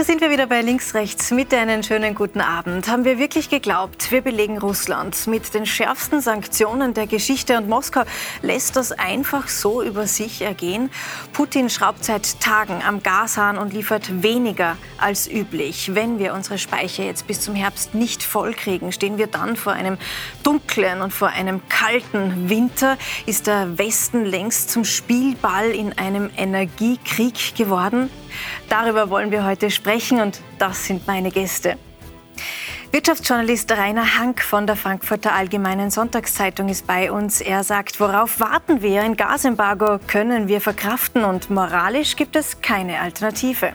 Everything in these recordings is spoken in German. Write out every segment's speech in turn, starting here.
da sind wir wieder bei Links, Rechts. Mitte einen schönen guten Abend. Haben wir wirklich geglaubt, wir belegen Russland mit den schärfsten Sanktionen der Geschichte und Moskau lässt das einfach so über sich ergehen? Putin schraubt seit Tagen am Gashahn und liefert weniger als üblich. Wenn wir unsere Speicher jetzt bis zum Herbst nicht vollkriegen, stehen wir dann vor einem dunklen und vor einem kalten Winter. Ist der Westen längst zum Spielball in einem Energiekrieg geworden? Darüber wollen wir heute sprechen und das sind meine Gäste. Wirtschaftsjournalist Rainer Hank von der Frankfurter Allgemeinen Sonntagszeitung ist bei uns. Er sagt, worauf warten wir? Ein Gasembargo können wir verkraften und moralisch gibt es keine Alternative.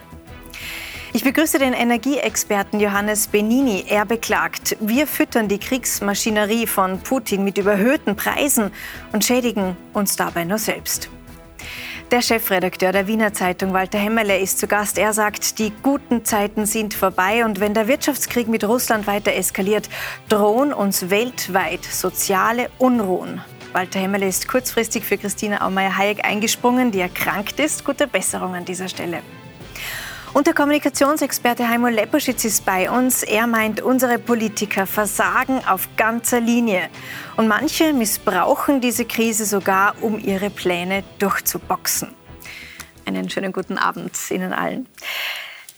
Ich begrüße den Energieexperten Johannes Benini. Er beklagt, wir füttern die Kriegsmaschinerie von Putin mit überhöhten Preisen und schädigen uns dabei nur selbst. Der Chefredakteur der Wiener Zeitung, Walter Hemmerle, ist zu Gast. Er sagt, die guten Zeiten sind vorbei und wenn der Wirtschaftskrieg mit Russland weiter eskaliert, drohen uns weltweit soziale Unruhen. Walter Hemmerle ist kurzfristig für Christina Aumeier-Hayek eingesprungen, die erkrankt ist. Gute Besserung an dieser Stelle. Und der Kommunikationsexperte Heimo Leposchitz ist bei uns. Er meint, unsere Politiker versagen auf ganzer Linie. Und manche missbrauchen diese Krise sogar, um ihre Pläne durchzuboxen. Einen schönen guten Abend Ihnen allen.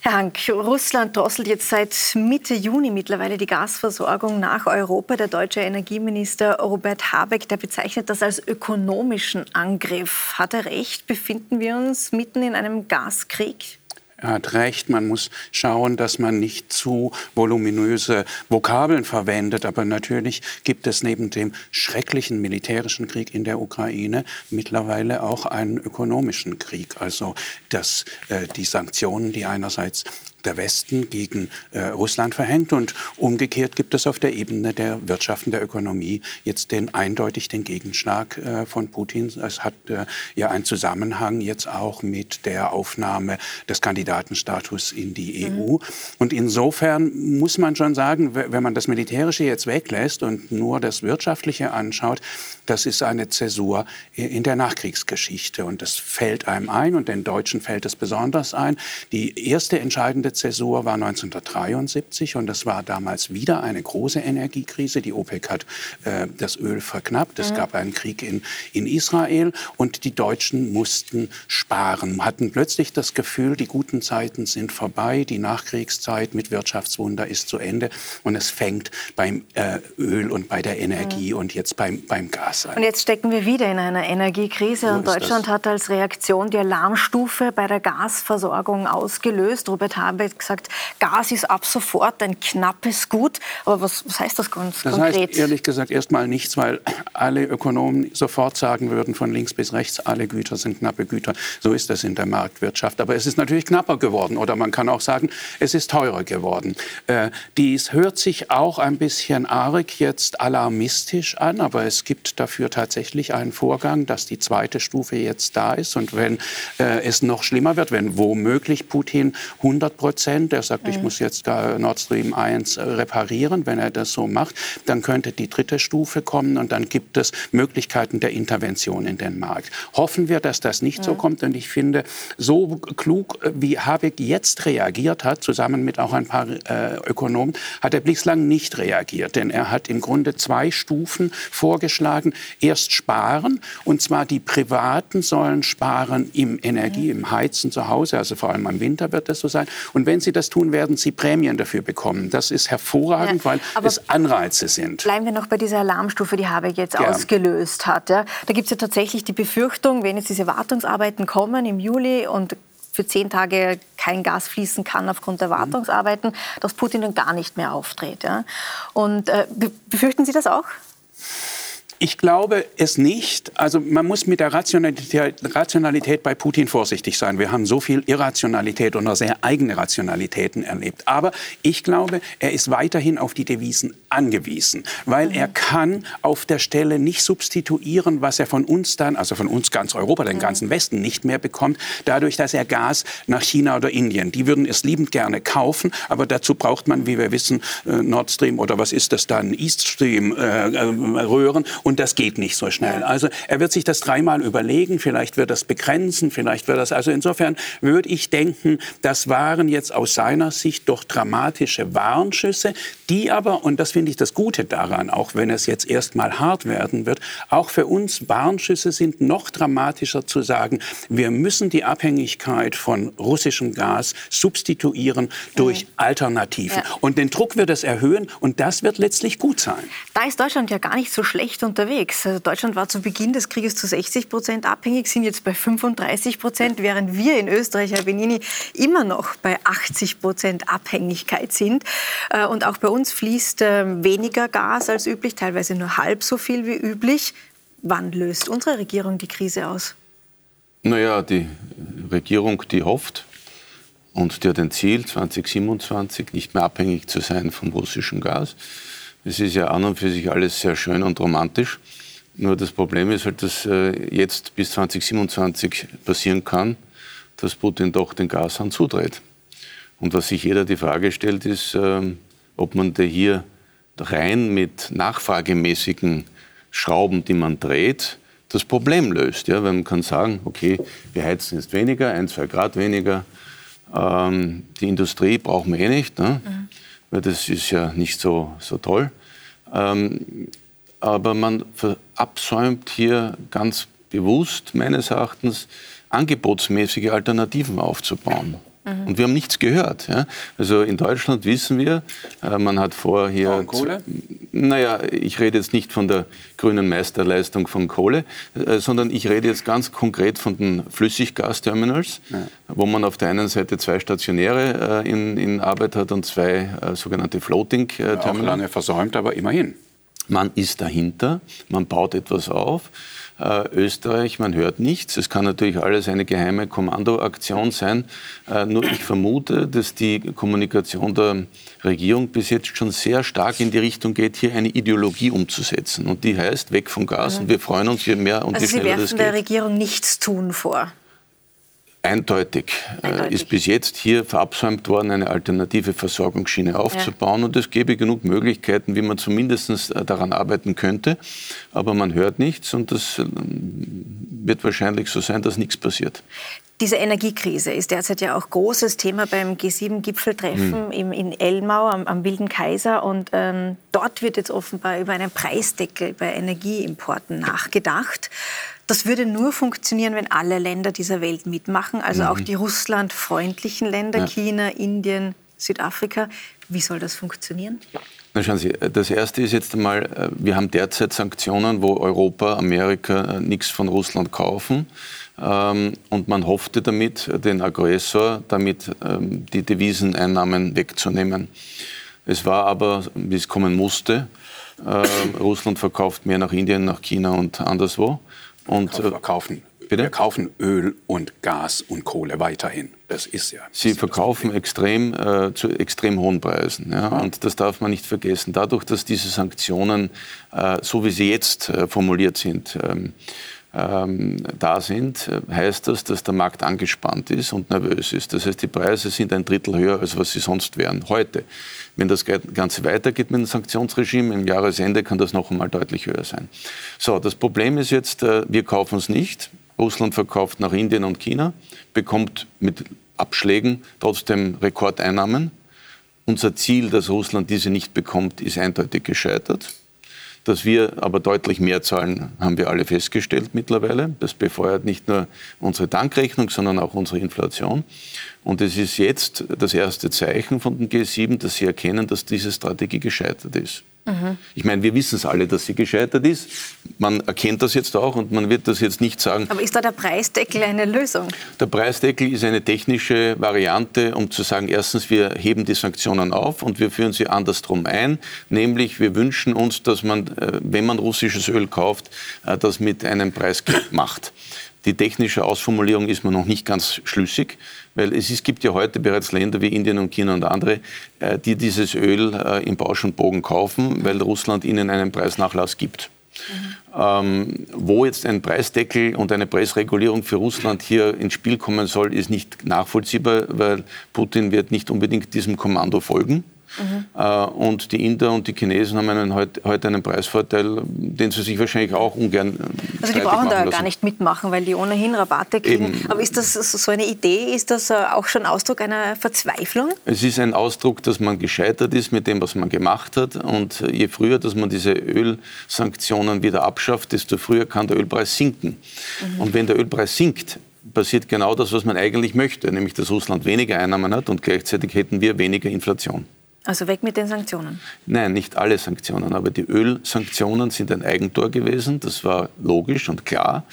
Herr Hank, Russland drosselt jetzt seit Mitte Juni mittlerweile die Gasversorgung nach Europa. Der deutsche Energieminister Robert Habeck, der bezeichnet das als ökonomischen Angriff. Hat er recht? Befinden wir uns mitten in einem Gaskrieg? Er hat recht, man muss schauen, dass man nicht zu voluminöse Vokabeln verwendet. Aber natürlich gibt es neben dem schrecklichen militärischen Krieg in der Ukraine mittlerweile auch einen ökonomischen Krieg. Also dass äh, die Sanktionen, die einerseits der Westen gegen äh, Russland verhängt. Und umgekehrt gibt es auf der Ebene der Wirtschaft und der Ökonomie jetzt den, eindeutig den Gegenschlag äh, von Putin. Es hat äh, ja einen Zusammenhang jetzt auch mit der Aufnahme des Kandidatenstatus in die mhm. EU. Und insofern muss man schon sagen, wenn man das Militärische jetzt weglässt und nur das Wirtschaftliche anschaut, das ist eine Zäsur in der Nachkriegsgeschichte. Und das fällt einem ein und den Deutschen fällt es besonders ein. Die erste entscheidende Zäsur war 1973 und das war damals wieder eine große Energiekrise. Die OPEC hat äh, das Öl verknappt. Es mhm. gab einen Krieg in, in Israel und die Deutschen mussten sparen, hatten plötzlich das Gefühl, die guten Zeiten sind vorbei, die Nachkriegszeit mit Wirtschaftswunder ist zu Ende und es fängt beim äh, Öl und bei der Energie mhm. und jetzt beim, beim Gas sein. Und jetzt stecken wir wieder in einer Energiekrise. So und Deutschland das. hat als Reaktion die Alarmstufe bei der Gasversorgung ausgelöst. Robert Habeck gesagt, Gas ist ab sofort ein knappes Gut. Aber was, was heißt das ganz das konkret? Das heißt ehrlich gesagt erstmal nichts, weil alle Ökonomen sofort sagen würden, von links bis rechts, alle Güter sind knappe Güter. So ist das in der Marktwirtschaft. Aber es ist natürlich knapper geworden. Oder man kann auch sagen, es ist teurer geworden. Äh, dies hört sich auch ein bisschen arg jetzt alarmistisch an, aber es gibt da dafür tatsächlich einen Vorgang, dass die zweite Stufe jetzt da ist. Und wenn äh, es noch schlimmer wird, wenn womöglich Putin 100 Prozent, der sagt, mhm. ich muss jetzt Nord Stream 1 äh, reparieren, wenn er das so macht, dann könnte die dritte Stufe kommen und dann gibt es Möglichkeiten der Intervention in den Markt. Hoffen wir, dass das nicht mhm. so kommt. Und ich finde, so klug, äh, wie Habeck jetzt reagiert hat, zusammen mit auch ein paar äh, Ökonomen, hat er bislang nicht reagiert. Denn er hat im Grunde zwei Stufen vorgeschlagen, erst sparen. Und zwar die Privaten sollen sparen im Energie, im Heizen zu Hause. Also vor allem im Winter wird das so sein. Und wenn sie das tun, werden sie Prämien dafür bekommen. Das ist hervorragend, ja, weil es Anreize sind. Bleiben wir noch bei dieser Alarmstufe, die Habeck jetzt ja. ausgelöst hat. Ja. Da gibt es ja tatsächlich die Befürchtung, wenn jetzt diese Wartungsarbeiten kommen im Juli und für zehn Tage kein Gas fließen kann aufgrund der Wartungsarbeiten, dass Putin dann gar nicht mehr auftritt. Ja? Und äh, befürchten Sie das auch? Ich glaube es nicht. Also man muss mit der Rationalität, Rationalität, bei Putin vorsichtig sein. Wir haben so viel Irrationalität und auch sehr eigene Rationalitäten erlebt. Aber ich glaube, er ist weiterhin auf die Devisen angewiesen, weil mhm. er kann auf der Stelle nicht substituieren, was er von uns dann, also von uns ganz Europa, den mhm. ganzen Westen nicht mehr bekommt, dadurch, dass er Gas nach China oder Indien. Die würden es liebend gerne kaufen, aber dazu braucht man, wie wir wissen, äh, Nord Stream oder was ist das dann, East Stream äh, äh Röhren Und das geht nicht so schnell. Also er wird sich das dreimal überlegen, vielleicht wird das begrenzen, vielleicht wird das, also insofern würde ich denken, das waren jetzt aus seiner Sicht doch dramatische Warnschüsse, die aber, und das finde ich das Gute daran, auch wenn es jetzt erstmal hart werden wird, auch für uns Warnschüsse sind noch dramatischer zu sagen, wir müssen die Abhängigkeit von russischem Gas substituieren durch mhm. Alternativen. Ja. Und den Druck wird es erhöhen und das wird letztlich gut sein. Da ist Deutschland ja gar nicht so schlecht unterwegs. Also Deutschland war zu Beginn des Krieges zu 60 Prozent abhängig, sind jetzt bei 35 Prozent, während wir in Österreich, Herr Benini, immer noch bei 80 Prozent Abhängigkeit sind. Äh, und auch bei uns fließt äh, weniger Gas als üblich, teilweise nur halb so viel wie üblich. Wann löst unsere Regierung die Krise aus? Naja, die Regierung, die hofft und die hat ein Ziel, 2027 nicht mehr abhängig zu sein vom russischen Gas. Es ist ja an und für sich alles sehr schön und romantisch. Nur das Problem ist halt, dass äh, jetzt bis 2027 passieren kann, dass Putin doch den Gashahn zudreht. Und was sich jeder die Frage stellt, ist, ähm, ob man da hier rein mit nachfragemäßigen Schrauben, die man dreht, das Problem löst. Ja? Weil man kann sagen, okay, wir heizen jetzt weniger, ein, zwei Grad weniger. Ähm, die Industrie brauchen wir eh nicht, ne? Mhm. weil das ist ja nicht so, so toll. Ähm, aber man verabsäumt hier ganz bewusst, meines Erachtens, angebotsmäßige Alternativen aufzubauen. Mhm. Und wir haben nichts gehört. Ja? Also in Deutschland wissen wir, äh, man hat vor hier. Kohle? Naja, ich rede jetzt nicht von der grünen Meisterleistung von Kohle, äh, sondern ich rede jetzt ganz konkret von den Flüssiggasterminals, ja. wo man auf der einen Seite zwei stationäre äh, in, in Arbeit hat und zwei sogenannte Floating-Terminals. Ja, auch lange versäumt, aber immerhin. Man ist dahinter, man baut etwas auf. Äh, Österreich, man hört nichts. Es kann natürlich alles eine geheime Kommandoaktion sein. Äh, nur ich vermute, dass die Kommunikation der Regierung bis jetzt schon sehr stark in die Richtung geht, hier eine Ideologie umzusetzen. Und die heißt, weg vom Gas. Mhm. Und wir freuen uns, je mehr und also je schneller das geht. Sie werfen der Regierung nichts tun vor. Eindeutig, äh, Eindeutig, ist bis jetzt hier verabsäumt worden, eine alternative Versorgungsschiene aufzubauen. Ja. Und es gäbe genug Möglichkeiten, wie man zumindest äh, daran arbeiten könnte. Aber man hört nichts und das ähm, wird wahrscheinlich so sein, dass nichts passiert. Diese Energiekrise ist derzeit ja auch großes Thema beim G7-Gipfeltreffen hm. in Elmau am, am Wilden Kaiser. Und ähm, dort wird jetzt offenbar über einen Preisdeckel bei Energieimporten nachgedacht. Das würde nur funktionieren, wenn alle Länder dieser Welt mitmachen, also mhm. auch die russlandfreundlichen Länder, ja. China, Indien, Südafrika. Wie soll das funktionieren? Na schauen Sie, das Erste ist jetzt einmal, äh, wir haben derzeit Sanktionen, wo Europa, Amerika äh, nichts von Russland kaufen. Ähm, und man hoffte damit, den Aggressor damit ähm, die Deviseneinnahmen wegzunehmen. Es war aber, wie es kommen musste, ähm, Russland verkauft mehr nach Indien, nach China und anderswo. Und wir kaufen, bitte? wir kaufen Öl und Gas und Kohle weiterhin. Das ist ja. Sie verkaufen extrem äh, zu extrem hohen Preisen. Ja? ja? Und das darf man nicht vergessen. Dadurch, dass diese Sanktionen, äh, so wie sie jetzt äh, formuliert sind, ähm, ähm, da sind, heißt das, dass der Markt angespannt ist und nervös ist. Das heißt, die Preise sind ein Drittel höher, als was sie sonst wären heute. Wenn das Ganze weitergeht mit dem Sanktionsregime, im Jahresende kann das noch einmal deutlich höher sein. So, das Problem ist jetzt, äh, wir kaufen es nicht. Russland verkauft nach Indien und China, bekommt mit Abschlägen trotzdem Rekordeinnahmen. Unser Ziel, dass Russland diese nicht bekommt, ist eindeutig gescheitert. Dass wir aber deutlich mehr zahlen, haben wir alle festgestellt mittlerweile. Das befeuert nicht nur unsere Tankrechnung, sondern auch unsere Inflation. Und es ist jetzt das erste Zeichen von den G7, dass sie erkennen, dass diese Strategie gescheitert ist. Mhm. Ich meine, wir wissen es alle, dass sie gescheitert ist. Man erkennt das jetzt auch und man wird das jetzt nicht sagen. Aber ist da der Preisdeckel eine Lösung? Der Preisdeckel ist eine technische Variante, um zu sagen, erstens, wir heben die Sanktionen auf und wir führen sie andersrum ein. Nämlich, wir wünschen uns, dass man, äh, wenn man russisches Öl kauft, äh, das mit einem Preis macht. Die technische Ausformulierung ist mir noch nicht ganz schlüssig, weil es, ist, gibt ja heute bereits Länder wie Indien und China und andere, äh, die dieses Öl äh, im Bausch und Bogen kaufen, weil Russland ihnen einen Preisnachlass gibt. Mhm. Ähm, wo jetzt ein Preisdeckel und eine Preisregulierung für Russland hier ins Spiel kommen soll, ist nicht nachvollziehbar, weil Putin wird nicht unbedingt diesem Kommando folgen. Mhm. Äh, und die Inder und die Chinesen haben einen, heute einen Preisvorteil, den sie sich wahrscheinlich auch ungern. Äh, also die brauchen da gar nicht mitmachen, weil die ohnehin Rabatte kriegen. Eben. Aber ist das so eine Idee? Ist das äh, auch schon Ausdruck einer Verzweiflung? Es ist ein Ausdruck, dass man gescheitert ist mit dem, was man gemacht hat. Und je früher, dass man diese Ölsanktionen wieder abschafft, desto früher kann der Ölpreis sinken. Mhm. Und wenn der Ölpreis sinkt, passiert genau das, was man eigentlich möchte, nämlich dass Russland weniger Einnahmen hat und gleichzeitig hätten wir weniger Inflation. Also weg mit den Sanktionen? Nein, nicht alle Sanktionen, aber die Ölsanktionen sind ein Eigentor gewesen. Das war logisch und klar.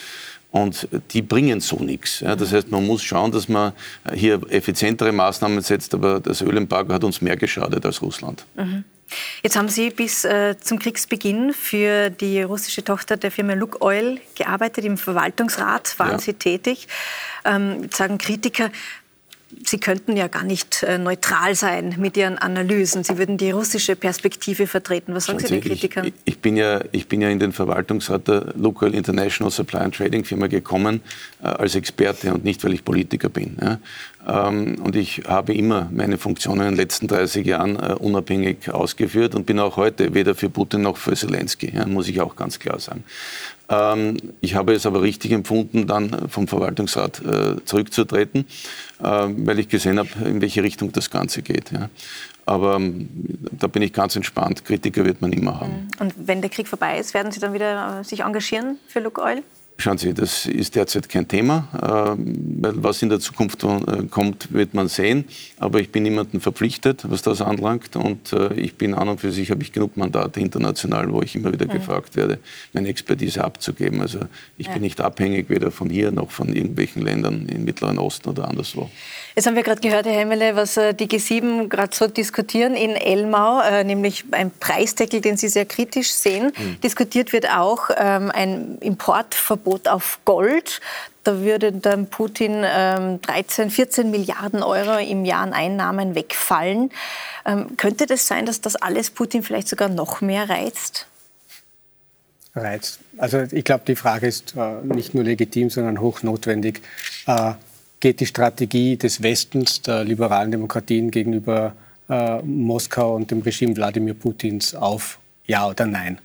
Und die bringen so nichts. Das heißt, man muss schauen, dass man hier effizientere Maßnahmen setzt, aber das Ölembargo hat uns mehr geschadet als Russland. Mhm. Jetzt haben Sie bis äh, zum Kriegsbeginn für die russische Tochter der Firma Luke Oil gearbeitet. Im Verwaltungsrat waren ja. Sie tätig. Ähm, jetzt sagen Kritiker, Sie könnten ja gar nicht äh, neutral sein mit Ihren Analysen. Sie würden die russische Perspektive vertreten. Was sagen Sie den Kritikern? Ich, ich, bin ja, ich bin ja in den Verwaltungsrat der Local International Supply and Trading Firma gekommen äh, als Experte und nicht, weil ich Politiker bin. Ja. Ähm, und ich habe immer meine Funktionen in den letzten 30 Jahren äh, unabhängig ausgeführt und bin auch heute weder für Putin noch für Zelensky, ja, muss ich auch ganz klar sagen. Ähm, ich habe es aber richtig empfunden, dann vom Verwaltungsrat äh, zurückzutreten, äh, weil ich gesehen habe, in welche Richtung das Ganze geht. Ja. Aber ähm, da bin ich ganz entspannt. Kritiker wird man immer haben. Und wenn der Krieg vorbei ist, werden Sie dann wieder äh, sich engagieren für Look Oil? Schauen Sie, das ist derzeit kein Thema, ähm, weil was in der Zukunft äh, kommt, wird man sehen. Aber ich bin niemandem verpflichtet, was das anlangt. Und äh, ich bin an und für sich, habe ich genug Mandate international, wo ich immer wieder mhm. gefragt werde, meine Expertise abzugeben. Also ich ja. bin nicht abhängig weder von hier noch von irgendwelchen Ländern im Mittleren Osten oder anderswo. Jetzt haben wir gerade gehört, Herr Hemmele, was äh, die G7 gerade so diskutieren in Elmau, äh, nämlich ein Preisdeckel, den Sie sehr kritisch sehen. Mhm. Diskutiert wird auch ähm, ein Importverbot auf Gold. Da würde dann Putin 13, ähm, 14 Milliarden Euro im Jahr an Einnahmen wegfallen. Ähm, könnte das sein, dass das alles Putin vielleicht sogar noch mehr reizt? Reizt. Also ich glaube, die Frage ist äh, nicht nur legitim, sondern hochnotwendig geht die Strategie des Westens, der liberalen Demokratien gegenüber äh, Moskau und dem Regime Wladimir Putins auf? Ja oder nein?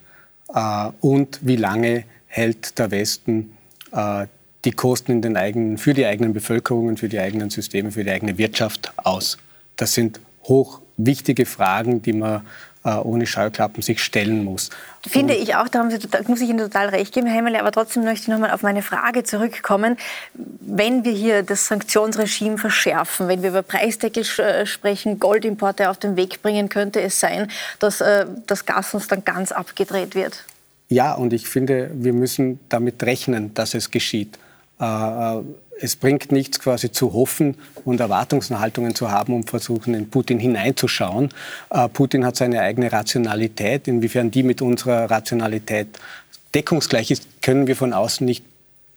Äh, und wie lange hält der Westen äh, die Kosten in den eigenen, für die eigenen Bevölkerungen, für die eigenen Systeme, für die eigene Wirtschaft aus? Das sind hoch wichtige Fragen, die man äh, ohne Scheuklappen sich stellen muss. Finde ich auch, da, Sie, da muss ich Ihnen total recht geben, Herr Hemmele, aber trotzdem möchte ich noch mal auf meine Frage zurückkommen. Wenn wir hier das Sanktionsregime verschärfen, wenn wir über Preisdeckel äh, sprechen, Goldimporte auf den Weg bringen, könnte es sein, dass äh, das Gas uns dann ganz abgedreht wird? Ja, und ich finde, wir müssen damit rechnen, dass es geschieht. Äh, es bringt nichts, quasi zu hoffen und Erwartungshaltungen zu haben, um versuchen, in Putin hineinzuschauen. Äh, Putin hat seine eigene Rationalität. Inwiefern die mit unserer Rationalität deckungsgleich ist, können wir von außen nicht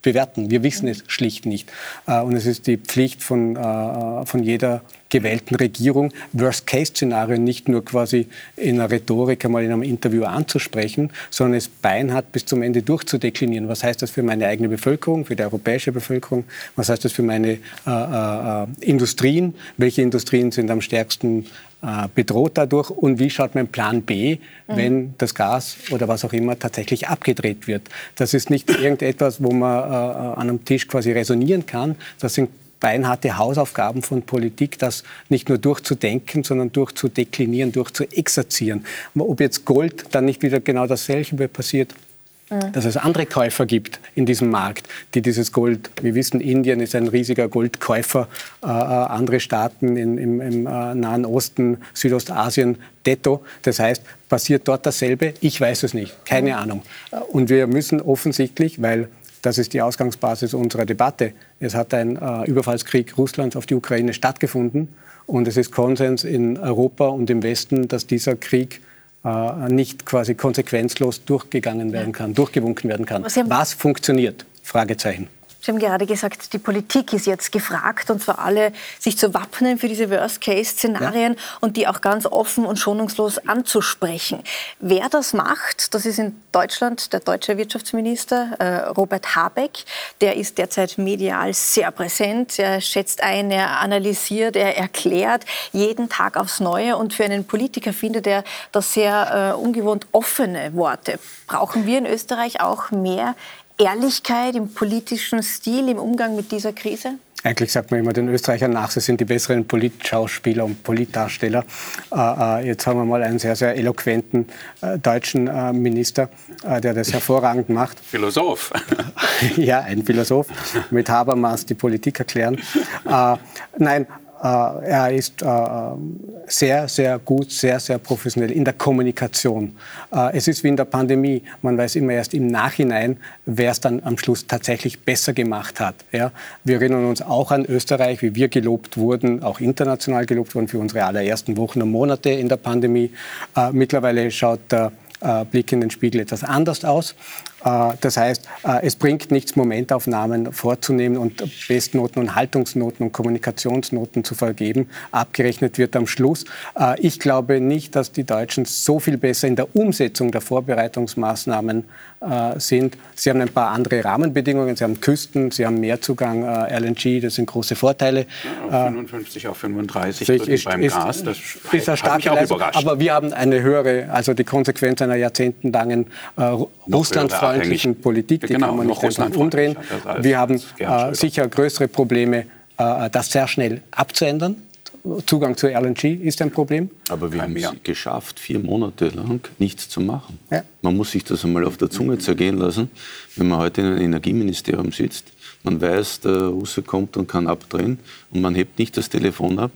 bewerten. Wir wissen es schlicht nicht. Äh, und es ist die Pflicht von, äh, von jeder gewählten Regierung, Worst-Case-Szenarien nicht nur quasi in einer Rhetorik einmal in einem Interview anzusprechen, sondern es beinhart bis zum Ende durchzudeklinieren. Was heißt das für meine eigene Bevölkerung, für die europäische Bevölkerung? Was heißt das für meine äh, äh, Industrien? Welche Industrien sind am stärksten äh, bedroht dadurch und wie schaut mein Plan B, mhm. wenn das Gas oder was auch immer tatsächlich abgedreht wird. Das ist nicht irgendetwas, wo man äh, an einem Tisch quasi resonieren kann. Das sind beinharte Hausaufgaben von Politik, das nicht nur durchzudenken, sondern durchzudeklinieren, durchzuexerzieren. Ob jetzt Gold dann nicht wieder genau dasselbe passiert, dass es andere Käufer gibt in diesem Markt, die dieses Gold, wir wissen, Indien ist ein riesiger Goldkäufer, äh, äh andere Staaten in, im, im äh, Nahen Osten, Südostasien, detto. Das heißt, passiert dort dasselbe? Ich weiß es nicht, keine mhm. Ahnung. Und wir müssen offensichtlich, weil das ist die Ausgangsbasis unserer Debatte, es hat ein äh, Überfallskrieg Russlands auf die Ukraine stattgefunden und es ist Konsens in Europa und im Westen, dass dieser Krieg äh, nicht quasi konsequenzlos durchgegangen werden kann, durchgewunken werden kann. Was, Was funktioniert? Fragezeichen. Sie haben gerade gesagt, die Politik ist jetzt gefragt, und zwar alle sich zu wappnen für diese Worst-Case-Szenarien ja. und die auch ganz offen und schonungslos anzusprechen. Wer das macht, das ist in Deutschland der deutsche Wirtschaftsminister äh, Robert Habeck. Der ist derzeit medial sehr präsent. Er schätzt ein, er analysiert, er erklärt jeden Tag aufs Neue. Und für einen Politiker findet er das sehr äh, ungewohnt offene Worte. Brauchen wir in Österreich auch mehr Ehrlichkeit im politischen Stil, im Umgang mit dieser Krise? Eigentlich sagt man immer den Österreichern nach, sie sind die besseren Politschauspieler und Politdarsteller. Äh, äh, jetzt haben wir mal einen sehr, sehr eloquenten äh, deutschen äh, Minister, der das hervorragend macht. Philosoph. ja, ein Philosoph. Mit Habermas die Politik erklären. Nein, er ist äh, sehr, sehr gut, sehr, sehr professionell in der Kommunikation. Äh, es ist wie in der Pandemie. Man weiß immer erst im Nachhinein, wer es dann am Schluss tatsächlich besser gemacht hat. Wir erinnern uns auch an Österreich, wie wir gelobt wurden, auch international gelobt wurden für unsere allerersten Wochen und Monate in der Pandemie. Mittlerweile schaut der Blick in den Spiegel etwas anders aus. Äh, das heißt, äh, es bringt nichts, Momentaufnahmen vorzunehmen und Bestnoten und Haltungsnoten und Kommunikationsnoten zu vergeben. Abgerechnet wird am Schluss. Äh, ich glaube nicht, dass die Deutschen so viel besser in der Umsetzung der Vorbereitungsmaßnahmen sind. Sie haben ein paar andere Rahmenbedingungen. Sie haben Küsten, Sie haben Mehrzugang LNG, das sind große Vorteile. Ja, 55 auf 35 ist, beim ist, Gas, das ist eine starke Leistung. Aber wir haben eine höhere, also die Konsequenz einer jahrzehntelangen äh, Russlandfreundschaft russlandfreundlichen Politik, die genau, kann man nicht einfach umdrehen. Wir haben äh, sicher größere Probleme, äh, das sehr schnell abzuändern. Zugang zu LNG ist ein Problem. Aber wir haben es geschafft, vier Monate lang nichts zu machen. Ja. Man muss sich das einmal auf der Zunge zergehen lassen, wenn man heute in einem Energieministerium sitzt. Man weiß, der Russe kommt und kann abdrehen und man hebt nicht das Telefon ab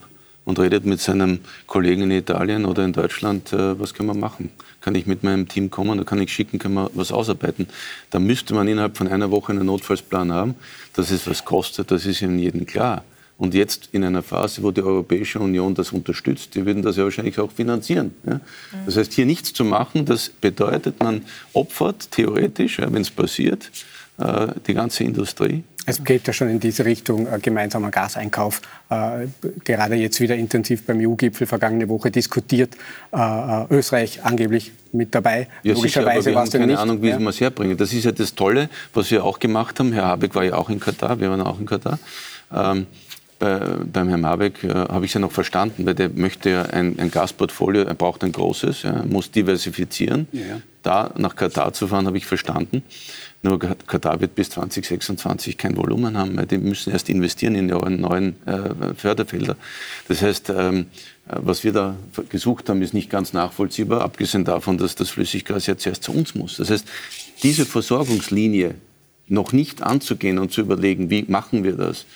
und redet mit seinem Kollegen in Italien oder in Deutschland, äh, was können wir machen? Kann ich mit meinem Team kommen, da kann ich schicken, können wir was ausarbeiten. Da müsste man innerhalb von einer Woche einen Notfallsplan haben. Dass es was kostet, das ist Ihnen jedem klar. Und jetzt in einer Phase, wo die Europäische Union das unterstützt, die würden das ja wahrscheinlich auch finanzieren. Ja? Das heißt, hier nichts zu machen, das bedeutet, man opfert theoretisch, ja, wenn es passiert, die ganze Industrie. Es geht ja schon in diese Richtung, äh, gemeinsamer Gaseinkauf. Äh, gerade jetzt wieder intensiv beim EU-Gipfel vergangene Woche diskutiert. Äh, äh Österreich angeblich mit dabei. Ja, Logischerweise war es keine nicht. Ahnung, wie ja. wir es herbringen. Das ist ja das Tolle, was wir auch gemacht haben. Herr Habeck war ja auch in Katar, wir waren auch in Katar. Ähm, bei, beim Herrn Habeck äh, habe ich es ja noch verstanden, weil der möchte ja ein, ein Gasportfolio, er braucht ein großes, ja, muss diversifizieren. Ja. Da nach Katar zu fahren, habe ich verstanden. Nur Katar wird bis 2026 kein Volumen haben, weil die müssen erst investieren in ihre neuen äh, Förderfelder. Das heißt, ähm, was wir da gesucht haben, ist nicht ganz nachvollziehbar, abgesehen davon, dass das Flüssiggas jetzt erst zu uns muss. Das heißt, diese Versorgungslinie noch nicht anzugehen und zu überlegen, wie machen wir das,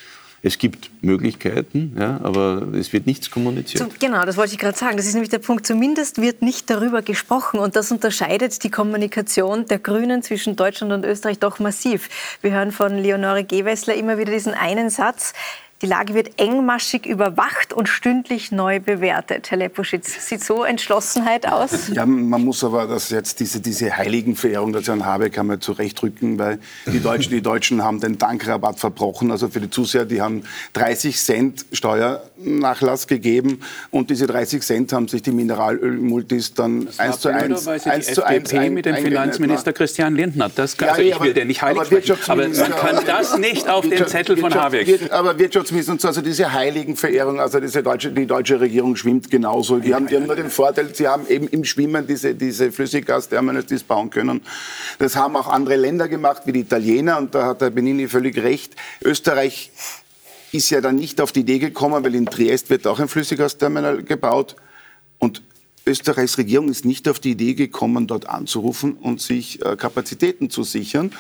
es gibt Möglichkeiten, ja, aber es wird nichts kommuniziert. Genau, das wollte ich gerade sagen. Das ist nämlich der Punkt. Zumindest wird nicht darüber gesprochen. Und das unterscheidet die Kommunikation der Grünen zwischen Deutschland und Österreich doch massiv. Wir hören von Leonore Gewessler immer wieder diesen einen Satz. Die Lage wird engmaschig überwacht und stündlich neu bewertet. Herr Leposchitz, sieht so Entschlossenheit aus? Ja, man muss aber das jetzt diese, diese Heiligenverehrung des Herrn Habeck einmal zurechtrücken, weil die Deutschen, die Deutschen haben den Tankrabatt verbrochen. Also für die Zuseher, die haben 30 Cent Steuernachlass gegeben und diese 30 Cent haben sich die Mineralölmultis dann eins zu eins, eins zu eins ein, mit dem Finanzminister Christian Lindner. Das, also ja, ich will den nicht heilig aber, aber man kann das nicht auf den Zettel von Habeck. Aber Wirtschafts Und so, also diese heiligen Verehrung, also diese deutsche, die deutsche Regierung schwimmt genauso. Die haben, die haben nur den Vorteil, sie haben eben im Schwimmen diese, diese Flüssiggasterminals, die es bauen können. Das haben auch andere Länder gemacht, wie die Italiener, und da hat der Benini völlig recht. Österreich ist ja dann nicht auf die Idee gekommen, weil in Triest wird auch ein Flüssiggasterminal gebaut. Und Österreichs Regierung ist nicht auf die Idee gekommen, dort anzurufen und sich äh, Kapazitäten zu sichern,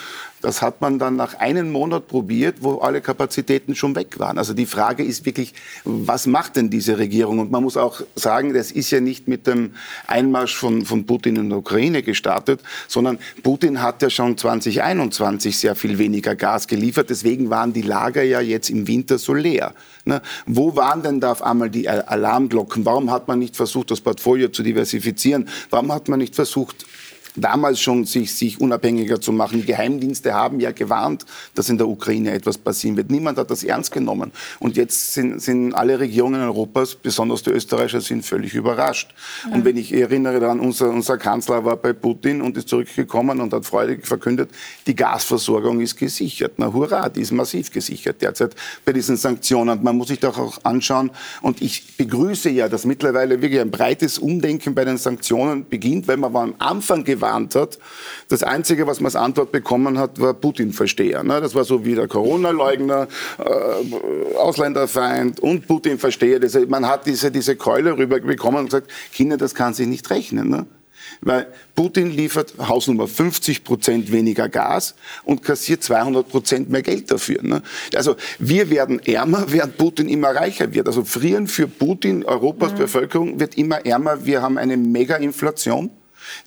das hat man dann nach einem Monat probiert, wo alle Kapazitäten schon weg waren. Also die Frage ist wirklich, was macht denn diese Regierung? Und man muss auch sagen, das ist ja nicht mit dem Einmarsch von, von Putin in der Ukraine gestartet, sondern Putin hat ja schon 2021 sehr viel weniger Gas geliefert. Deswegen waren die Lager ja jetzt im Winter so leer. Ne? Wo waren denn da auf einmal die Alarmglocken? Warum hat man nicht versucht, das Portfolio zu diversifizieren? Warum hat man nicht versucht, damals schon sich, sich unabhängiger zu machen. Die Geheimdienste haben ja gewarnt, dass in der Ukraine etwas passieren wird. Niemand hat das ernst genommen. Und jetzt sind, sind alle Regierungen Europas, besonders die Österreicher, sind völlig überrascht. Mhm. Und wenn ich erinnere daran, unser, unser Kanzler war bei Putin und ist zurückgekommen und hat freudig verkündet, die Gasversorgung ist gesichert. Na hurra, die ist massiv gesichert derzeit bei diesen Sanktionen. Man muss sich doch auch anschauen. Und ich begrüße ja, dass mittlerweile wirklich ein breites Umdenken bei den Sanktionen beginnt, weil man am Anfang gewarnt hat. Das Einzige, was man als Antwort bekommen hat, war Putin-Versteher. Ne? Das war so wie der Corona-Leugner, äh, Ausländerfeind und Putin-Versteher. Man hat diese, diese Keule rüberbekommen und gesagt, Kinder, das kann sich nicht rechnen. Ne? Weil Putin liefert Hausnummer 50 Prozent weniger Gas und kassiert 200 Prozent mehr Geld dafür. Ne? Also wir werden ärmer, während Putin immer reicher wird. Also frieren für Putin, Europas mhm. Bevölkerung wird immer ärmer. Wir haben eine Mega-Inflation.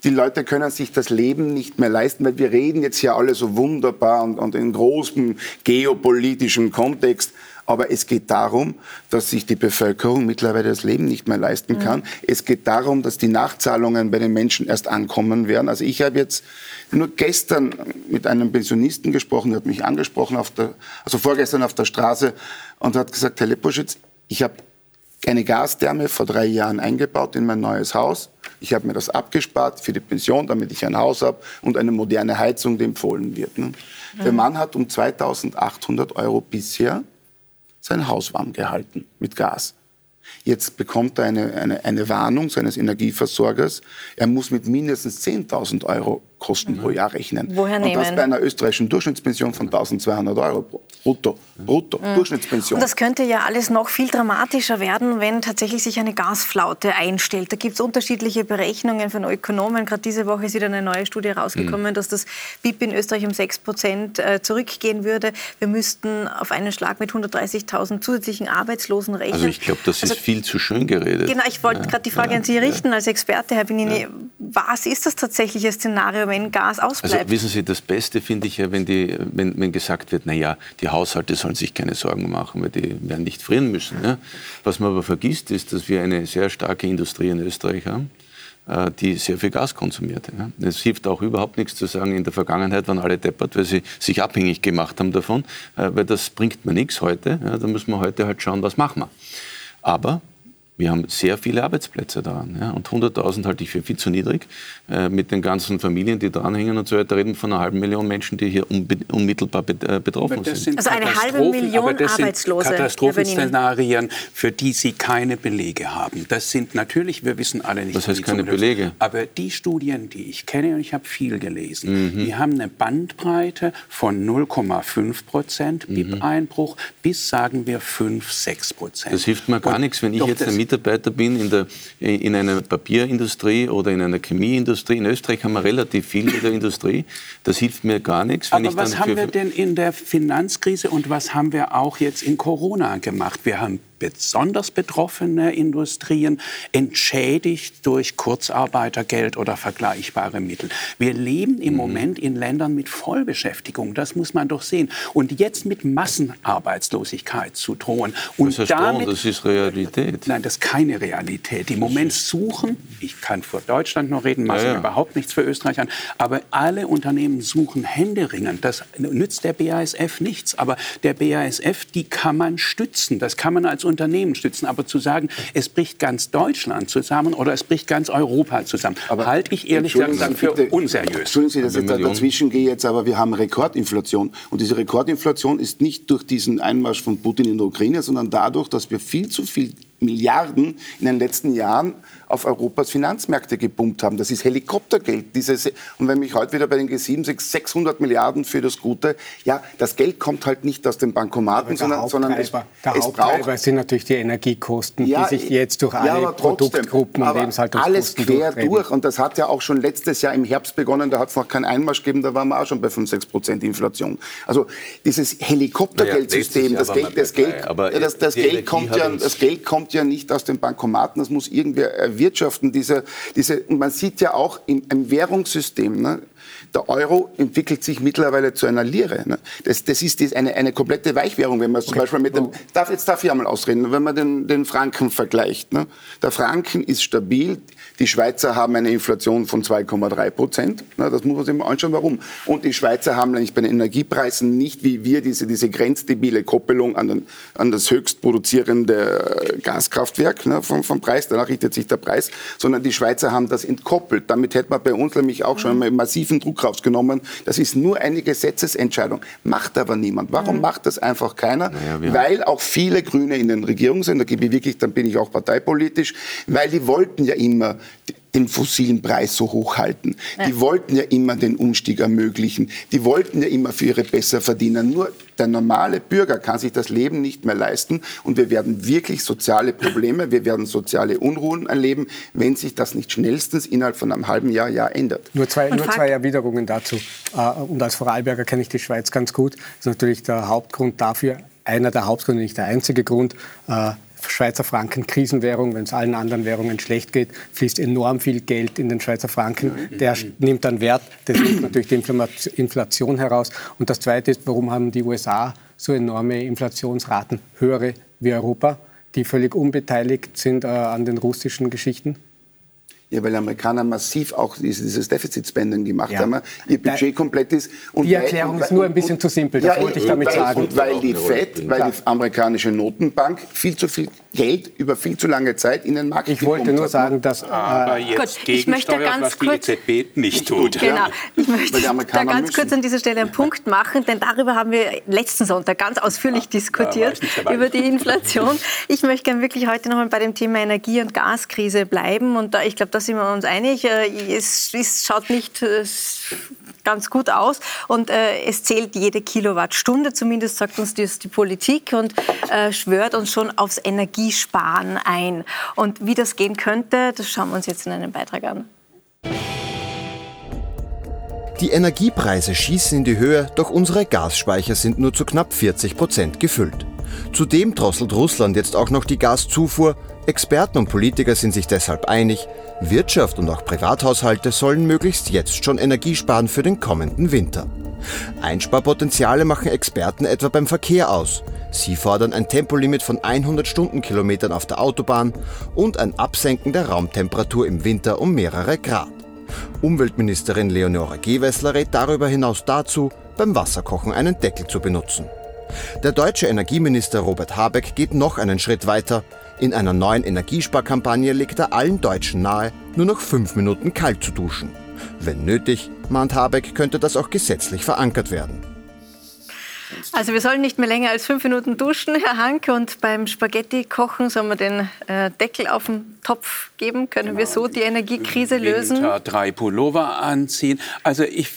Die Leute können sich das Leben nicht mehr leisten, weil wir reden jetzt hier alle so wunderbar und, und in großem geopolitischen Kontext. Aber es geht darum, dass sich die Bevölkerung mittlerweile das Leben nicht mehr leisten kann. Mhm. Es geht darum, dass die Nachzahlungen bei den Menschen erst ankommen werden. Also ich habe jetzt nur gestern mit einem Pensionisten gesprochen, der hat mich angesprochen, auf der, also vorgestern auf der Straße und hat gesagt, Herr Leposchitz, ich habe eine Gastherme vor drei Jahren eingebaut in mein neues Haus. Ich habe mir das abgespart für die Pension, damit ich ein Haus habe und eine moderne Heizung, die empfohlen wird. Ne? Mhm. Der Mann hat um 2800 Euro bisher sein Haus warm gehalten mit Gas. Jetzt bekommt er eine, eine, eine Warnung seines Energieversorgers, er muss mit mindestens 10.000 Euro Kosten mhm. pro Jahr rechnen. Woher nehmen? Und das bei einer österreichischen Durchschnittspension von 1.200 Euro brutto. Brutto, mhm. Durchschnittspension. Und das könnte ja alles noch viel dramatischer werden, wenn tatsächlich sich eine Gasflaute einstellt. Da gibt es unterschiedliche Berechnungen von Ökonomen. Gerade diese Woche ist wieder eine neue Studie rausgekommen, mhm. dass das BIP in Österreich um 6 Prozent äh, zurückgehen würde. Wir müssten auf einen Schlag mit 130.000 zusätzlichen Arbeitslosen rechnen. Also ich glaube, das also, ist viel zu schön geredet. Genau, ich wollte ja, gerade die Frage ja, an Sie richten ja. als Experte, Herr Benini. Was ist das tatsächliche Szenario, wenn Gas ausbleibt? Also wissen Sie, das Beste finde ich ja, wenn, die, wenn, wenn gesagt wird, naja, die Haushalte sollen sich keine Sorgen machen, weil die werden nicht frieren müssen. Ja? Was man aber vergisst, ist, dass wir eine sehr starke Industrie in Österreich haben äh, die sehr viel Gas konsumiert. Es hilft auch überhaupt nichts zu sagen, in der Vergangenheit waren alle deppert, weil sie sich abhängig gemacht haben davon, äh, weil das bringt mir nichts heute. Da müssen wir heute halt schauen, was machen wir. Aber wir haben sehr viele Arbeitsplätze daran. Ja, und 100.000 halte ich für viel zu niedrig. Äh, mit den ganzen Familien, die dranhängen und so weiter, reden wir von einer halben Million Menschen, die hier unmittelbar äh, betroffen sind. sind. Also eine halbe Million aber das Arbeitslose. Sind Katastrophenszenarien, für die Sie keine Belege haben. Das sind natürlich, wir wissen alle nicht. Was heißt keine Belege? Aber die Studien, die ich kenne, und ich habe viel gelesen, mhm. die haben eine Bandbreite von 0,5 Prozent BIP-Einbruch mhm. bis, sagen wir, 5, 6 Prozent. Das hilft mir gar und nichts, wenn ich jetzt eine Mitarbeiter bin in, der, in einer Papierindustrie oder in einer Chemieindustrie. In Österreich haben wir relativ viel in der Industrie. Das hilft mir gar nichts. Aber was haben wir denn in der Finanzkrise und was haben wir auch jetzt in Corona gemacht? Wir haben besonders betroffene Industrien entschädigt durch Kurzarbeitergeld oder vergleichbare Mittel. Wir leben im mhm. Moment in Ländern mit Vollbeschäftigung, das muss man doch sehen. Und jetzt mit Massenarbeitslosigkeit zu drohen und das damit das ist Realität. Nein, das ist keine Realität. Im Moment suchen, ich kann vor Deutschland noch reden, mache ja, ja. überhaupt nichts für Österreich an, aber alle Unternehmen suchen händeringend. Das nützt der BASF nichts, aber der BASF, die kann man stützen. Das kann man als Unternehmen stützen. Aber zu sagen, es bricht ganz Deutschland zusammen oder es bricht ganz Europa zusammen, aber halte ich ehrlich gesagt für bitte, unseriös. Entschuldigen Sie, dass ich da dazwischen gehe jetzt, aber wir haben Rekordinflation. Und diese Rekordinflation ist nicht durch diesen Einmarsch von Putin in der Ukraine, sondern dadurch, dass wir viel zu viel Milliarden in den letzten Jahren auf Europas Finanzmärkte gepumpt haben. Das ist Helikoptergeld. Dieses, und wenn mich heute wieder bei den G7 600 Milliarden für das Gute, ja, das Geld kommt halt nicht aus den Bankomaten, sondern, sondern es, der es braucht, sind natürlich die Energiekosten, ja, die sich jetzt durch alle ja, Produktgruppen und Lebenshaltungskosten alles quer durch. Und das hat ja auch schon letztes Jahr im Herbst begonnen, da hat es noch keinen Einmarsch gegeben, da waren wir auch schon bei 5, 6 Prozent Inflation. Also dieses Helikoptergeldsystem, naja, das, Geld, das, Geld, das, das, Geld kommt ja, das Geld kommt ja nicht aus den Bankomaten, das muss irgendwer erwirtschaften. Diese, diese, und man sieht ja auch im, im Währungssystem, ne, der Euro entwickelt sich mittlerweile zu einer Lire. Ne? Das, das ist eine, eine komplette Weichwährung, wenn man okay. zum Beispiel mit dem, darf, jetzt darf ich einmal ausreden, wenn man den, den Franken vergleicht. Ne? Der Franken ist stabil, Die Schweizer haben eine Inflation von 2,3 Prozent. Das muss man sich mal anschauen, warum. Und die Schweizer haben nämlich bei den Energiepreisen nicht wie wir diese, diese grenzdebile Koppelung an, den, an das höchst produzierende Gaskraftwerk ne, vom, vom Preis. Danach richtet sich der Preis. Sondern die Schweizer haben das entkoppelt. Damit hätte man bei uns nämlich auch schon einen massiven Druck rausgenommen. Das ist nur eine Gesetzesentscheidung. Macht aber niemand. Warum mhm. macht das einfach keiner? Naja, Weil auch viele Grüne in den Regierungen sind. Da gebe ich wirklich, dann bin ich auch parteipolitisch. Weil die wollten ja immer den fossilen Preis so hoch halten. Ja. Die wollten ja immer den Umstieg ermöglichen. Die wollten ja immer für ihre Besserverdiener. Nur der normale Bürger kann sich das Leben nicht mehr leisten und wir werden wirklich soziale Probleme, wir werden soziale Unruhen erleben, wenn sich das nicht schnellstens innerhalb von einem halben Jahr, Jahr ändert. Nur zwei, nur zwei Erwiderungen dazu. Äh, und als Vorarlberger kenne ich die Schweiz ganz gut. Das ist natürlich der Hauptgrund dafür, einer der Hauptgründe, nicht der einzige Grund, äh, Schweizer Franken Krisenwährung, wenn es allen anderen Währungen schlecht geht, fließt enorm viel Geld in den Schweizer Franken. Der nimmt dann Wert, das nimmt natürlich die Inflation heraus. Und das Zweite ist, warum haben die USA so enorme Inflationsraten, höhere wie Europa, die völlig unbeteiligt sind äh, an den russischen Geschichten? Ja, weil die Amerikaner massiv auch dieses Defizit-Spending gemacht ja. haben, ihr Budget komplett ist. Und die Erklärung weil, ist nur ein bisschen und, zu simpel, das ja, wollte ich damit weil, sagen. Und weil die FED, weil die amerikanische Notenbank viel zu viel Geld über viel zu lange Zeit in den Markt Ich wollte nur sagen, dass... Aber jetzt Gut, ich möchte ganz kurz, die EZB nicht tut. Genau, ich möchte da ganz müssen. kurz an dieser Stelle einen Punkt machen, denn darüber haben wir letzten Sonntag ganz ausführlich ja, diskutiert, über die Inflation. Ich möchte gerne wirklich heute noch mal bei dem Thema Energie- und Gaskrise bleiben und da, ich glaube, da sind wir uns einig. Äh, es, es schaut nicht ganz gut aus. Und äh, es zählt jede Kilowattstunde, zumindest sagt uns das die Politik und äh, schwört uns schon aufs Energiesparen ein. Und wie das gehen könnte, das schauen wir uns jetzt in einem Beitrag an. Die Energiepreise schießen in die Höhe, doch unsere Gasspeicher sind nur zu knapp 40 Prozent gefüllt. Zudem drosselt Russland jetzt auch noch die Gaszufuhr. Experten und Politiker sind sich deshalb einig, Wirtschaft und auch Privathaushalte sollen möglichst jetzt schon Energie sparen für den kommenden Winter. Einsparpotenziale machen Experten etwa beim Verkehr aus. Sie fordern ein Tempolimit von 100 Stundenkilometern auf der Autobahn und ein Absenken der Raumtemperatur im Winter um mehrere Grad. Umweltministerin Leonore Gewessler rät darüber hinaus dazu, beim Wasserkochen einen Deckel zu benutzen. Der deutsche Energieminister Robert Habeck geht noch einen Schritt weiter. In einer neuen Energiesparkampagne legt er allen Deutschen nahe, nur noch fünf Minuten kalt zu duschen. Wenn nötig, mahnt Habeck, könnte das auch gesetzlich verankert werden. Also wir sollen nicht mehr länger als fünf Minuten duschen, Herr Hanke, und beim Spaghetti kochen sollen wir den äh, Deckel auf den Topf geben. Können genau. wir so die Energiekrise lösen? Winter drei Pullover anziehen. Also ich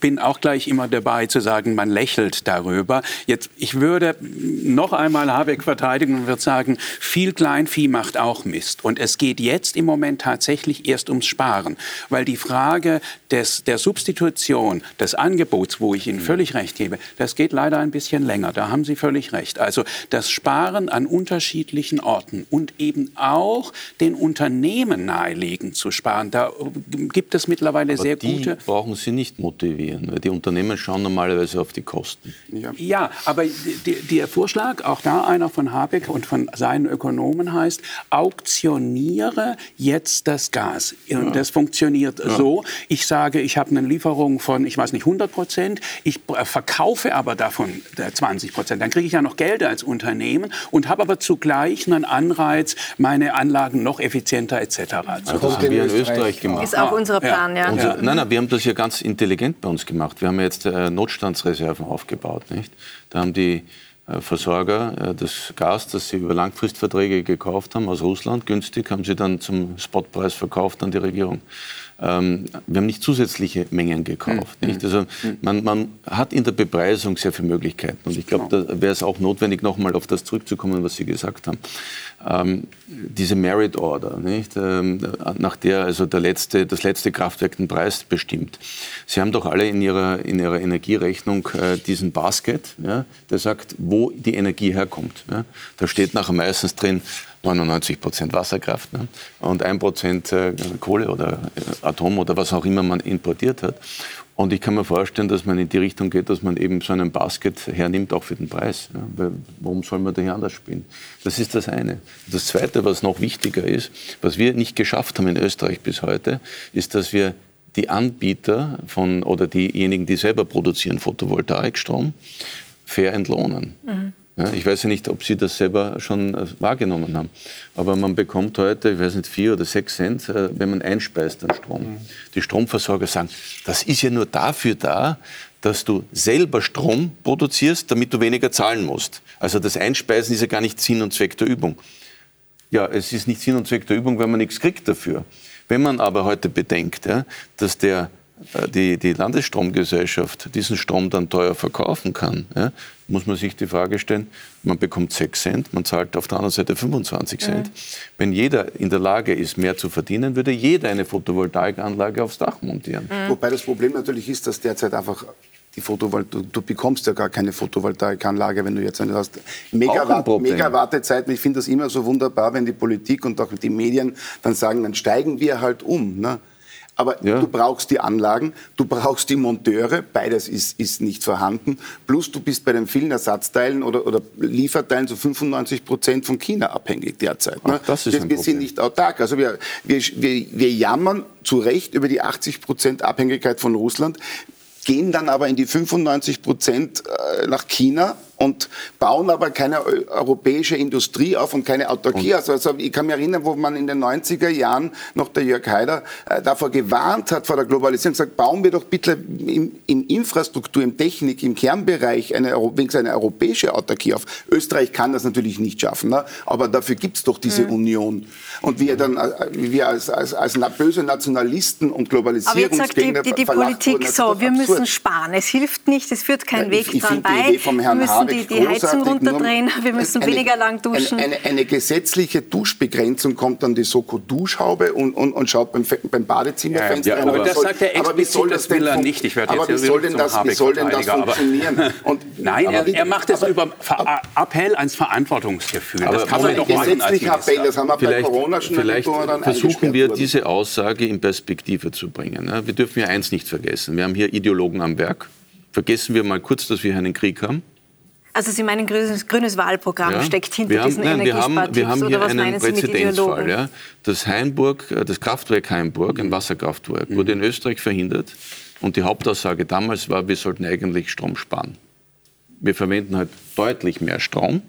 bin auch gleich immer dabei zu sagen, man lächelt darüber. Jetzt, ich würde noch einmal Habeck verteidigen und würde sagen, viel Kleinvieh macht auch Mist. Und es geht jetzt im Moment tatsächlich erst ums Sparen, weil die Frage des, der Substitution des Angebots, wo ich Ihnen völlig recht gebe, das geht leider ein bisschen länger. Da haben Sie völlig recht. Also das Sparen an unterschiedlichen Orten und eben auch den Unternehmen nahelegen zu sparen. Da gibt es mittlerweile Aber sehr die gute. brauchen Sie nicht motivieren, weil die Unternehmen schauen normalerweise auf die Kosten. Ja, ja aber der Vorschlag, auch da einer von Habeck und von seinen Ökonomen heißt, auktioniere jetzt das Gas. Und ja. das funktioniert ja. so. Ich sage, ich habe eine Lieferung von, ich weiß nicht, 100 Prozent. Ich verkaufe aber davon 20 Prozent. Dann kriege ich ja noch Geld als Unternehmen und habe aber zugleich einen Anreiz, meine Anlagen noch effizienter etc. zu also das haben wir in Österreich gemacht. Ist auch unser Plan, ja. Unser, nein, nein, wir haben das ja ganz intelligent bei uns gemacht. Wir haben jetzt äh, Notstandsreserven aufgebaut. Nicht? Da haben die äh, Versorger äh, das Gas, das sie über Langfristverträge gekauft haben aus Russland, günstig, haben sie dann zum Spotpreis verkauft an die Regierung. Ähm, wir haben nicht zusätzliche Mengen gekauft. Mhm. Also mhm. man, man, hat in der Bepreisung sehr viele Möglichkeiten. Und ich glaube, genau. da wäre es auch notwendig, nochmal auf das zurückzukommen, was Sie gesagt haben. Ähm, diese Merit Order? Ähm, nach der also der letzte, das letzte Kraftwerk den Preis bestimmt. Sie haben doch alle in Ihrer, in ihrer Energierechnung äh, diesen Basket, ja, der sagt, wo die Energie herkommt. Ja? Da steht nachher meistens drin, 99 Prozent Wasserkraft ne? und 1 Prozent äh, Kohle oder äh, Atom oder was auch immer man importiert hat. Und ich kann mir vorstellen, dass man in die Richtung geht, dass man eben so einen Basket hernimmt, auch für den Preis. Ja, weil warum soll man da hier anders spielen? Das ist das eine. Das Zweite, was noch wichtiger ist, was wir nicht geschafft haben in Österreich bis heute, ist, dass wir die Anbieter von, oder diejenigen, die selber produzieren Photovoltaikstrom, fair entlohnen. Mhm. Ja, ich weiß ja nicht, ob Sie das selber schon äh, wahrgenommen haben. Aber man bekommt heute, ich weiß nicht, vier oder sechs Cent, äh, wenn man einspeist an Strom. Mhm. Die Stromversorger sagen, das ist ja nur dafür da, dass du selber Strom produzierst, damit du weniger zahlen musst. Also das Einspeisen ist ja gar nicht Sinn und Zweck der Übung. Ja, es ist nicht Sinn und Zweck der Übung, wenn man nichts kriegt dafür. Wenn man aber heute bedenkt, ja, dass der die, die Landesstromgesellschaft diesen Strom dann teuer verkaufen kann, ja, muss man sich die Frage stellen, man bekommt 6 Cent, man zahlt auf der anderen Seite 25 Cent. Mhm. Wenn jeder in der Lage ist, mehr zu verdienen, würde jeder eine Photovoltaikanlage aufs Dach montieren. Mhm. Wobei das Problem natürlich ist, dass derzeit einfach die Photovoltaik, du, du, bekommst ja gar keine Photovoltaikanlage, wenn du jetzt eine hast. Mega, mega Wartezeiten. Ich finde das immer so wunderbar, wenn die Politik und auch die Medien dann sagen, dann steigen wir halt um. Ne? Aber ja. du brauchst die Anlagen, du brauchst die Monteure, beides ist, ist nicht vorhanden. Plus du bist bei den vielen Ersatzteilen oder, oder Lieferteilen zu 95 Prozent von China abhängig derzeit. Ne? Ach, das ist wir, wir sind nicht autark. Also wir, wir, wir, wir jammern zu Recht über die 80 Prozent Abhängigkeit von Russland gehen dann aber in die 95 Prozent äh, nach China und bauen aber keine europäische Industrie auf und keine Autarkie. Also, also, ich kann mich erinnern, wo man in den 90er Jahren noch der Jörg Haider äh, davor gewarnt hat vor der Globalisierung, gesagt, bauen wir doch bitte in, in Infrastruktur, in Technik, im Kernbereich eine, wenigstens eine europäische Autarkie auf. Österreich kann das natürlich nicht schaffen, ne? aber dafür gibt es doch diese mhm. Union. Und wir dann, äh, wir als, als, als böse Nationalisten und Globalisierungsgegner Aber jetzt sagt die, die, die Politik so, wir müssen sparen. Es hilft nicht, es führt kein ja, Weg ich, ich dran bei. vom Herrn wir müssen die, die Heizung runterdrehen, wir müssen eine, weniger lang duschen. Eine, eine, eine, gesetzliche Duschbegrenzung kommt dann die Soko-Duschhaube und, und, und, schaut beim, beim Badezimmerfenster ja, ja, aber, aber das sagt er explizit, das will er nicht. Ich werde jetzt aber wie soll denn das, wie soll denn das funktionieren? Und, Nein, er, er, macht es über Appell ans Verantwortungsgefühl. das kann man doch machen Appell, das haben wir bei Corona Vielleicht versuchen wir diese Aussage in Perspektive zu bringen. Wir dürfen ja eins nicht vergessen. Wir haben hier Ideologen am Werk. Vergessen wir mal kurz, dass wir einen Krieg haben. Also Sie meinen, grünes, grünes Wahlprogramm ja. steckt hinter haben, diesen nein, wir haben, wir haben hier einen Präzedenzfall. Ja. Das, Heimburg, äh, das Kraftwerk Heimburg, ein Wasserkraftwerk, mhm. wurde in Österreich verhindert. Und die Hauptaussage damals war, wir sollten eigentlich Strom sparen. Wir verwenden halt deutlich mehr Strom.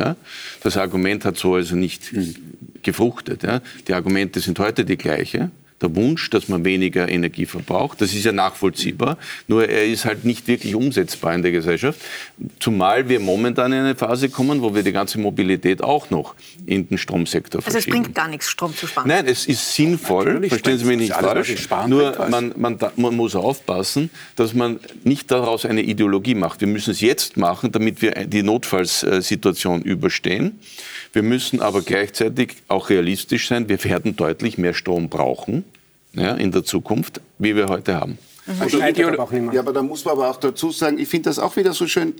Ja. Das Argument hat so also nicht mhm. gefruchtet. Ja. Die Argumente sind heute die gleiche der Wunsch, dass man weniger Energie verbraucht. Das ist ja nachvollziehbar, nur er ist halt nicht wirklich umsetzbar in der Gesellschaft. Zumal wir momentan in eine Phase kommen, wo wir die ganze Mobilität auch noch in den Stromsektor verschieben. Also es bringt gar nichts, Strom zu sparen? Nein, es ist sinnvoll, Natürlich verstehen Sie mich nicht falsch, nur man, man, man muss aufpassen, dass man nicht daraus eine Ideologie macht. Wir müssen es jetzt machen, damit wir die Notfallsituation überstehen. Wir müssen aber gleichzeitig auch realistisch sein. Wir werden deutlich mehr Strom brauchen ja, in der Zukunft, wie wir heute haben. Also, ja, aber da muss man aber auch dazu sagen, ich finde das auch wieder so schön.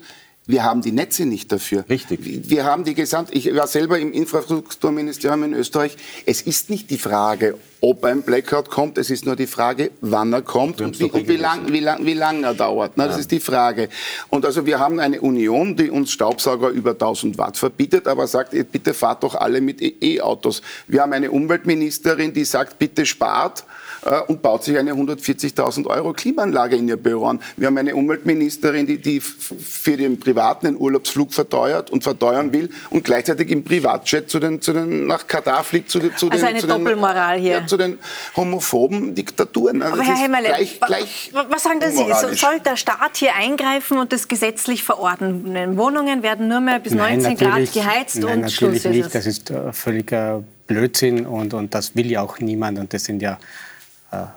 Wir haben die Netze nicht dafür. Richtig. Wir haben die gesamt. Ich war selber im Infrastrukturministerium in Österreich. Es ist nicht die Frage, ob ein Blackout kommt, es ist nur die Frage, wann er kommt und wie, und wie, lang, wie, lang, wie lang er dauert. Na, ja. Das ist die Frage. Und also wir haben eine Union, die uns Staubsauger über 1000 Watt verbietet, aber sagt, bitte fahrt doch alle mit E-Autos. Wir haben eine Umweltministerin, die sagt, bitte spart äh, und baut sich eine 140.000 Euro Klimaanlage in ihr Büro an. Wir haben eine Umweltministerin, die, die für den Privaten den Urlaubsflug verteuert und verteuern will und gleichzeitig im Privatjet zu den, zu den, nach Katar fliegt. Zu den, zu also den, eine zu Doppelmoral hier. Ja, zu den homophoben Diktaturen. Also Aber Herr Hemmerle, gleich, gleich was sagen Sie? Soll der Staat hier eingreifen und das gesetzlich verordnen? Wohnungen werden nur mehr bis nein, 19 Grad geheizt nein, und Schluss natürlich nicht. Das ist äh, völliger Blödsinn und, und das will ja auch niemand. Und das sind ja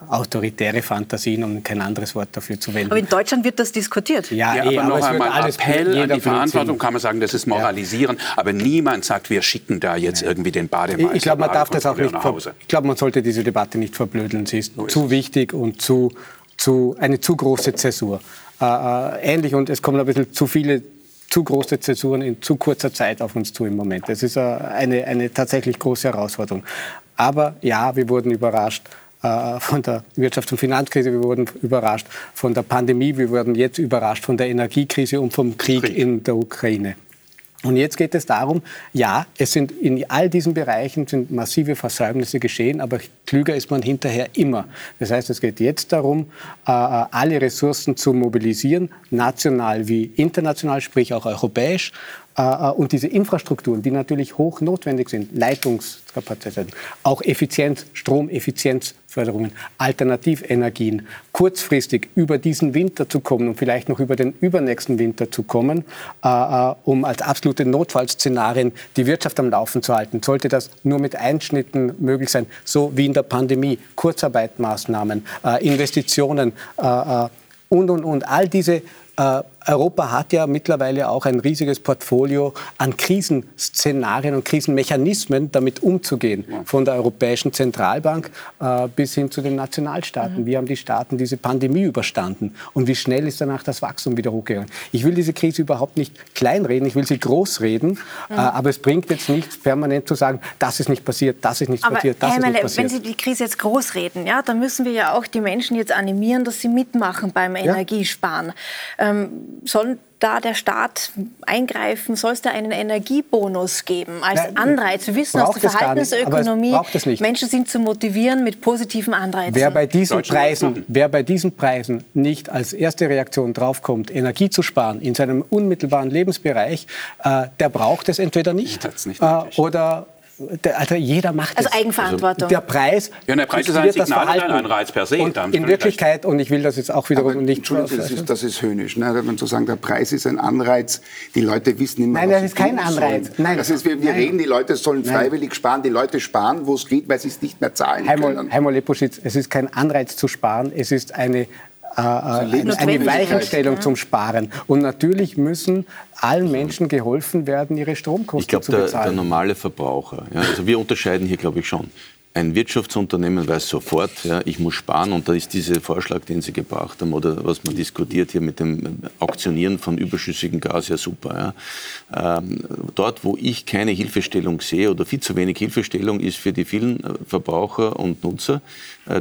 autoritäre Fantasien, um kein anderes Wort dafür zu wenden. Aber in Deutschland wird das diskutiert. Ja, ja eh, aber, aber noch einmal alles Appell an die Verantwortung kann man sagen, das ist Moralisieren. Ja. Aber niemand sagt, wir schicken da jetzt ja. irgendwie den Bademeister. Ich glaube, man darf das auch nicht. Ich glaube, man sollte diese Debatte nicht verblödeln. Sie ist so zu ist wichtig und zu, zu, eine zu große Zäsur. Äh, äh, ähnlich und es kommen ein bisschen zu viele zu große Zäsuren in zu kurzer Zeit auf uns zu im Moment. Das ist eine, eine tatsächlich große Herausforderung. Aber ja, wir wurden überrascht äh, von der Wirtschafts- und Finanzkrise, wir wurden überrascht von der Pandemie, wir wurden jetzt überrascht von der Energiekrise und vom Krieg, Krieg. in der Ukraine. Und jetzt geht es darum, ja, es sind in all diesen Bereichen sind massive Versäumnisse geschehen, aber klüger ist man hinterher immer. Das heißt, es geht jetzt darum, äh, alle Ressourcen zu mobilisieren, national wie international, sprich auch europäisch, äh, äh, und diese Infrastrukturen, die natürlich hoch notwendig sind, Leitungskapazitäten, auch Effizienz, Stromeffizienzförderungen, Alternativenergien, kurzfristig über diesen Winter zu kommen und vielleicht noch über den übernächsten Winter zu kommen, äh, um als absolute Notfallszenarien die Wirtschaft am Laufen zu halten. Sollte das nur mit Einschnitten möglich sein, so wie in der Pandemie, Kurzarbeitmaßnahmen, Investitionen und, und, und, all diese äh, Europa hat ja mittlerweile auch ein riesiges Portfolio an Krisenszenarien und Krisenmechanismen, damit umzugehen. Von der Europäischen Zentralbank äh, bis hin zu den Nationalstaaten. Mhm. Wie haben die Staaten diese Pandemie überstanden? Und wie schnell ist danach das Wachstum wieder hochgegangen? Ich will diese Krise überhaupt nicht kleinreden, ich will sie großreden. Mhm. Äh, aber es bringt jetzt nichts, permanent zu sagen, das ist nicht passiert, das ist nicht aber passiert, das Herr ist nicht passiert. Wenn Sie die Krise jetzt großreden, ja, dann müssen wir ja auch die Menschen jetzt animieren, dass sie mitmachen beim ja. Energiesparen. Ähm, soll da der Staat eingreifen? Soll es da einen Energiebonus geben als Nein, Anreiz? Wir wissen aus der Verhaltensökonomie, Menschen sind zu motivieren mit positiven Anreizen. Wer bei, diesen Preisen, wer bei diesen Preisen nicht als erste Reaktion draufkommt, Energie zu sparen in seinem unmittelbaren Lebensbereich, äh, der braucht es entweder nicht, nicht äh, oder also jeder macht also es. Also Eigenverantwortung. Der Preis, ja, der Preis ist ein Signal, ein Anreiz per se. Und in Wirklichkeit, und ich will das jetzt auch wiederum Aber, nicht... Entschuldigung, das ist, das ist höhnisch. Ne? Wenn zu sagen, der Preis ist ein Anreiz, die Leute wissen immer, Nein, das ist kein Anreiz. Nein. Das ist, wir, wir reden, die Leute sollen freiwillig Nein. sparen. Die Leute sparen, wo es geht, weil sie es nicht mehr zahlen Heimol, können. Heimol Leposchitz, es ist kein Anreiz zu sparen, es ist eine äh, eine, eine Weichenstellung zum Sparen. Und natürlich müssen allen Menschen geholfen werden, ihre Stromkosten glaub, zu bezahlen. Ich glaube, der normale Verbraucher, ja, also wir unterscheiden hier, glaube ich, schon. Ein Wirtschaftsunternehmen weiß sofort, ja, ich muss sparen und da ist dieser Vorschlag, den Sie gebracht haben oder was man diskutiert hier mit dem Auktionieren von überschüssigem Gas, ja super. Ja. Ähm, dort, wo ich keine Hilfestellung sehe oder viel zu wenig Hilfestellung, ist für die vielen äh, Verbraucher und Nutzer,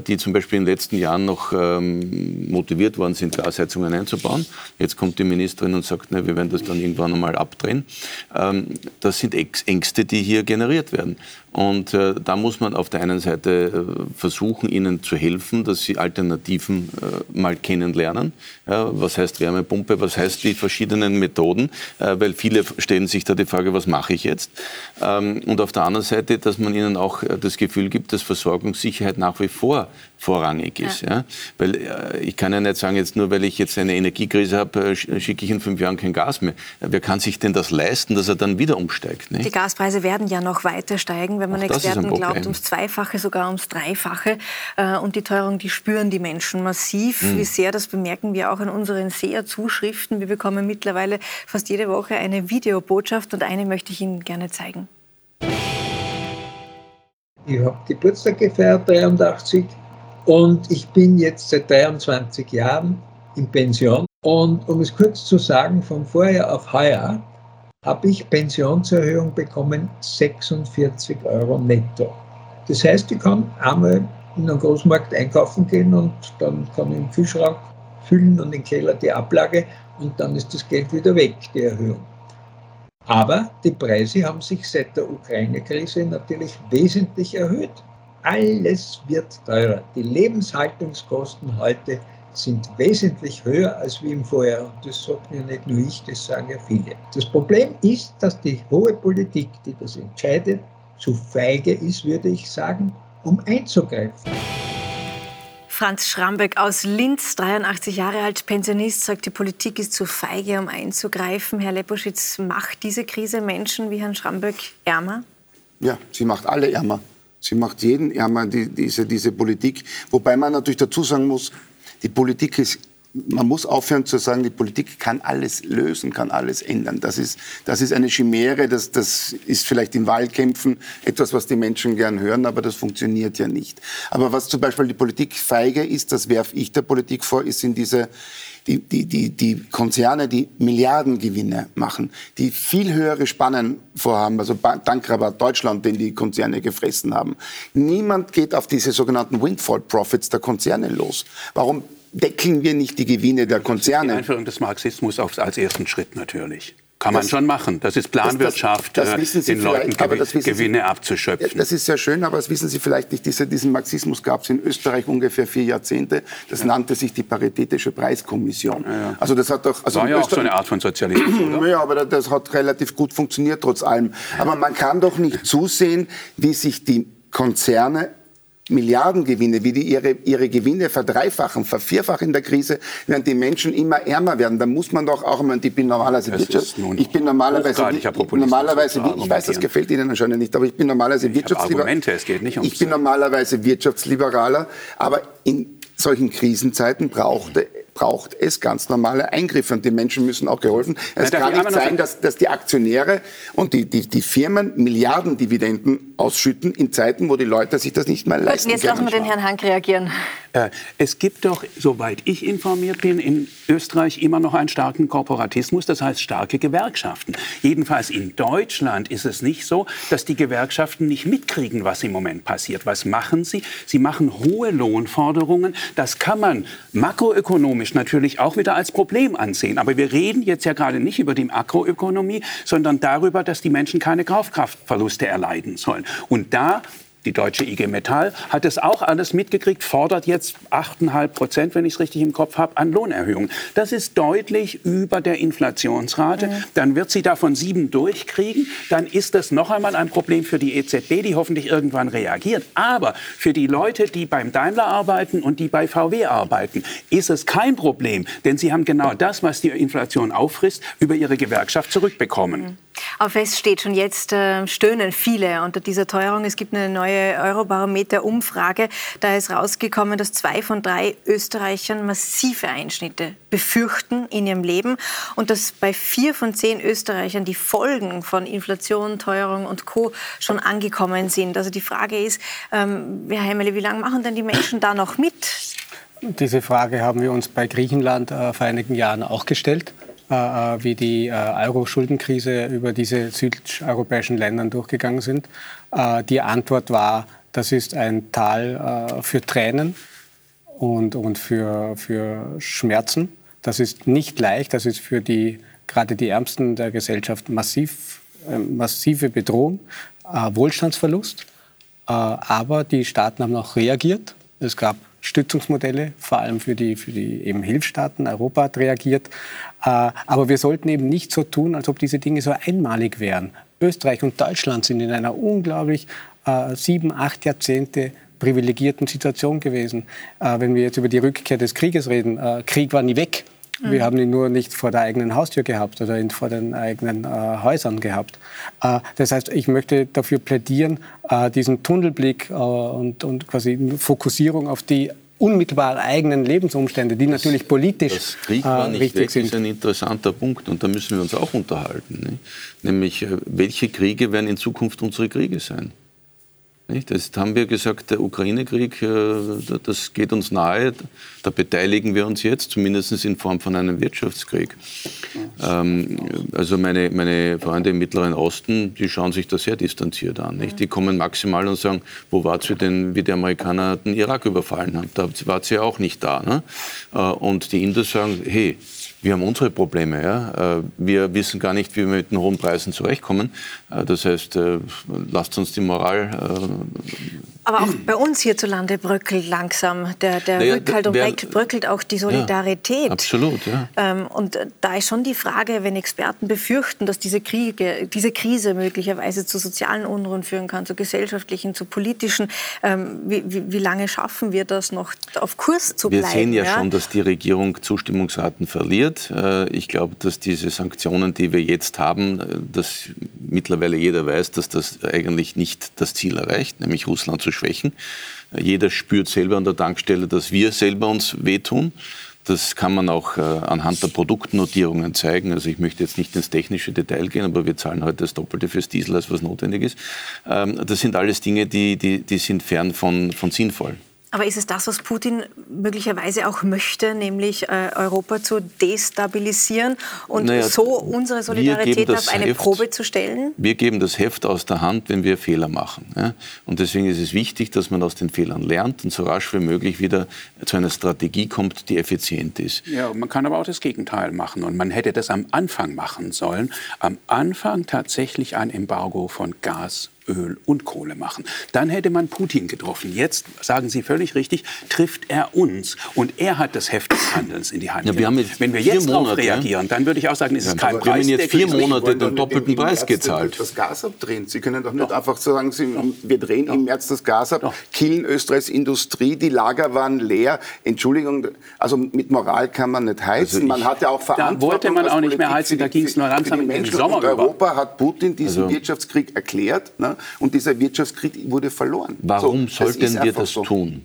die zum Beispiel in den letzten Jahren noch ähm, motiviert worden sind, Gasheizungen einzubauen. Jetzt kommt die Ministerin und sagt, ne, wir werden das dann irgendwann einmal abdrehen. Ähm, das sind Ängste, die hier generiert werden. Und äh, da muss man auf der einen Seite äh, versuchen, ihnen zu helfen, dass sie Alternativen äh, mal kennenlernen. Was heißt Wärmepumpe, was heißt die verschiedenen Methoden, äh, weil viele stellen sich da die Frage, was mache ich jetzt? Ähm, und auf der anderen Seite, dass man ihnen auch äh, das Gefühl gibt, dass Versorgungssicherheit nach wie vor vorrangig ist. Ja. ja. Weil äh, ich kann ja nicht sagen, jetzt nur weil ich jetzt eine Energiekrise habe, schicke ich in fünf Jahren kein Gas mehr. Wer kann sich denn das leisten, dass er dann wieder umsteigt? Nicht? Die Gaspreise werden ja noch weiter steigen wenn man Auch Experten glaubt, ums Zweifache, sogar ums Dreifache. Äh, und die Teuerung, die spüren die Menschen massiv. Mhm. Wie sehr, das bemerken wir auch an unseren Seherzuschriften. Wir bekommen mittlerweile fast jede Woche eine Videobotschaft und eine möchte ich Ihnen gerne zeigen. Ich habe Geburtstag gefeiert, 83, und ich bin jetzt seit 23 Jahren in Pension. Und um es kurz zu sagen, von vorher auf heuer habe ich Pensionserhöhung bekommen 46 Euro netto. Das heißt, ich kann einmal in einen Großmarkt einkaufen gehen und dann kann ich im Kühlschrank füllen und im Keller die Ablage und dann ist das Geld wieder weg, die Erhöhung. Aber die Preise haben sich seit der Ukraine-Krise natürlich wesentlich erhöht. Alles wird teurer. Die Lebenshaltungskosten heute sind wesentlich höher als wie im Vorjahr. Und das sagt ja nicht nur ich, das sagen ja viele. Das Problem ist, dass die hohe Politik, die das entscheidet, zu feige ist, würde ich sagen, um einzugreifen. Franz Schrambeck aus Linz, 83 Jahre alt, Pensionist, sagt, die Politik ist zu feige, um einzugreifen. Herr Leposchitz, macht diese Krise Menschen wie Herrn Schrambeck ärmer? Ja, sie macht alle ärmer. Sie macht jeden ärmer, die, diese, diese Politik. Wobei man natürlich dazu sagen muss, die Politik ist man muss aufhören zu sagen, die Politik kann alles lösen, kann alles ändern. Das ist, das ist eine Chimäre, das, das ist vielleicht in Wahlkämpfen etwas, was die Menschen gern hören, aber das funktioniert ja nicht. Aber was zum Beispiel die Politik feige ist, das werfe ich der Politik vor, ist in diese die, die, die, die Konzerne, die Milliardengewinne machen, die viel höhere Spannen vorhaben, also Dankrabatt Deutschland, den die Konzerne gefressen haben. Niemand geht auf diese sogenannten Windfall Profits der Konzerne los. Warum deckeln wir nicht die Gewinne der Konzerne? Die Einführung des Marxismus als ersten Schritt natürlich. Kann man das, schon machen. Das ist Planwirtschaft, das, das, das den Leuten Gewinne Sie, abzuschöpfen. Das ist sehr schön, aber das wissen Sie vielleicht nicht. Diese, diesen Marxismus gab es in Österreich ungefähr vier Jahrzehnte. Das ja. nannte sich die Paritätische Preiskommission. Ja, ja. Also das hat doch, also War ja auch so eine Art von Sozialismus, oder? Ja, aber das hat relativ gut funktioniert trotz allem. Aber man kann doch nicht zusehen, wie sich die Konzerne Milliardengewinne, wie die ihre, ihre Gewinne verdreifachen, vervierfachen in der Krise, während die Menschen immer ärmer werden, dann muss man doch auch, ich bin normalerweise Wirtschaft, ich bin normalerweise, normalerweise, ich weiß, das gefällt Ihnen anscheinend nicht, aber ich bin normalerweise Wirtschaftsliberaler. Ich bin normalerweise Wirtschaftsliberaler, aber in solchen Krisenzeiten brauchte braucht es ganz normale Eingriffe und die Menschen müssen auch geholfen. Es Nein, kann nicht sein, dass, dass die Aktionäre und die, die, die Firmen Milliardendividenden ausschütten in Zeiten, wo die Leute sich das nicht mehr leisten können. Jetzt lassen wir den Herrn Hank reagieren. Äh, es gibt doch, soweit ich informiert bin, in Österreich immer noch einen starken Korporatismus, das heißt starke Gewerkschaften. Jedenfalls in Deutschland ist es nicht so, dass die Gewerkschaften nicht mitkriegen, was im Moment passiert. Was machen sie? Sie machen hohe Lohnforderungen. Das kann man makroökonomisch natürlich auch wieder als Problem ansehen. Aber wir reden jetzt ja gerade nicht über die Makroökonomie, sondern darüber, dass die Menschen keine Kaufkraftverluste erleiden sollen. Und da die deutsche IG Metall hat es auch alles mitgekriegt, fordert jetzt 8,5 Prozent, wenn ich es richtig im Kopf habe, an Lohnerhöhungen. Das ist deutlich über der Inflationsrate. Mhm. Dann wird sie davon sieben durchkriegen. Dann ist das noch einmal ein Problem für die EZB, die hoffentlich irgendwann reagiert. Aber für die Leute, die beim Daimler arbeiten und die bei VW arbeiten, ist es kein Problem, denn sie haben genau das, was die Inflation auffrisst, über ihre Gewerkschaft zurückbekommen. Mhm. Aber fest steht schon jetzt, äh, stöhnen viele unter dieser Teuerung. Es gibt eine neue Eurobarometer-Umfrage. Da ist rausgekommen, dass zwei von drei Österreichern massive Einschnitte befürchten in ihrem Leben und dass bei vier von zehn Österreichern die Folgen von Inflation, Teuerung und Co. schon angekommen sind. Also die Frage ist, ähm, Herr Hemmele, wie lange machen denn die Menschen da noch mit? Diese Frage haben wir uns bei Griechenland äh, vor einigen Jahren auch gestellt. Äh, äh, wie die äh, Euro-Schuldenkrise über diese südeuropäischen Länder durchgegangen sind. Die Antwort war, das ist ein Tal für Tränen und, und für, für Schmerzen. Das ist nicht leicht, das ist für die, gerade die Ärmsten der Gesellschaft massiv, massive Bedrohung, Wohlstandsverlust. Aber die Staaten haben auch reagiert. Es gab Stützungsmodelle, vor allem für die, für die eben Hilfsstaaten. Europa hat reagiert. Äh, aber wir sollten eben nicht so tun, als ob diese Dinge so einmalig wären. Österreich und Deutschland sind in einer unglaublich äh, sieben, acht Jahrzehnte privilegierten Situation gewesen. Äh, wenn wir jetzt über die Rückkehr des Krieges reden, Krieg war nie weg. Wir mhm. haben ihn nur nicht vor der eigenen Haustür gehabt oder vor den eigenen äh, Häusern gehabt. Äh, das heißt, ich möchte dafür plädieren, äh, diesen Tunnelblick äh, und, und quasi Fokussierung auf die unmittelbar eigenen Lebensumstände, die das, natürlich politisch das Krieg war nicht wichtig weg, sind. ist ein interessanter Punkt und da müssen wir uns auch unterhalten. Ne? Nämlich, äh, welche Kriege werden in Zukunft unsere Kriege sein? Nicht? Jetzt haben wir gesagt, der Ukraine-Krieg, äh, das geht uns nahe, da beteiligen wir uns jetzt, zumindest in Form von einem Wirtschaftskrieg. Ähm, also meine, meine Freunde im Mittleren Osten, die schauen sich das sehr distanziert an. Nicht? Die kommen maximal und sagen, wo wart ihr denn, wie die Amerikaner den Irak überfallen haben? Da wart ihr auch nicht da. Ne? Äh, und die Inder sagen, hey, wir haben unsere Probleme. Ja? Äh, wir wissen gar nicht, wie wir mit den hohen Preisen zurechtkommen. Äh, das heißt, äh, lasst uns die Moral. Aber auch bei uns hierzulande bröckelt langsam der, der naja, Rückhalt und wer, bröckelt auch die Solidarität. Ja, absolut, ja. Ähm, und da ist schon die Frage, wenn Experten befürchten, dass diese, Kriege, diese Krise möglicherweise zu sozialen Unruhen führen kann, zu gesellschaftlichen, zu politischen, ähm, wie, wie, wie, lange schaffen wir das noch auf Kurs zu bleiben? Wir sehen ja, ja, schon, dass die Regierung Zustimmungsraten verliert. Äh, ich glaube, dass diese Sanktionen, die wir jetzt haben, äh, dass mittlerweile jeder weiß, dass das eigentlich nicht das Ziel erreicht, nämlich Russland zu schwächen. Jeder spürt selber an der Tankstelle, dass wir selber uns wehtun. Das kann man auch äh, anhand der Produktnotierungen zeigen. Also ich möchte jetzt nicht ins technische Detail gehen, aber wir zahlen heute das Doppelte fürs Diesel, als was notwendig ist. Ähm, das sind alles Dinge, die, die, die sind fern von, von sinnvoll. Aber ist es das, was Putin möglicherweise auch möchte, nämlich äh, Europa zu destabilisieren und naja, so unsere Solidarität auf eine Heft, Probe zu stellen? Wir geben das Heft aus der Hand, wenn wir Fehler machen. Ja? Und deswegen ist es wichtig, dass man aus den Fehlern lernt und so rasch wie möglich wieder zu einer Strategie kommt, die effizient ist. Ja, man kann aber auch das Gegenteil machen. Und man hätte das am Anfang machen sollen. Am Anfang tatsächlich ein Embargo von Gas Öl und Kohle machen. Dann hätte man Putin getroffen. Jetzt, sagen Sie völlig richtig, trifft er uns. Und er hat das Heft des Handelns in die Hand. Ja, wir Wenn wir jetzt darauf reagieren, dann würde ich auch sagen, ist es ja, kein Preis. Wir haben jetzt vier Monate den doppelten Preis gezahlt. Das Gas abdrehen. Sie können doch nicht doch. einfach sagen, Sie, wir drehen doch. im März das Gas ab, doch. killen Österreichs Industrie, die Lager waren leer. Entschuldigung, also mit Moral kann man nicht heizen. Also man hat ja auch Verantwortung. Da wollte man auch nicht mehr heizen, da ging es nur langsam im Sommer über. Europa hat Putin diesen also. Wirtschaftskrieg erklärt. Ne? Und dieser Wirtschaftskrieg wurde verloren. Warum so, sollten wir das so. tun?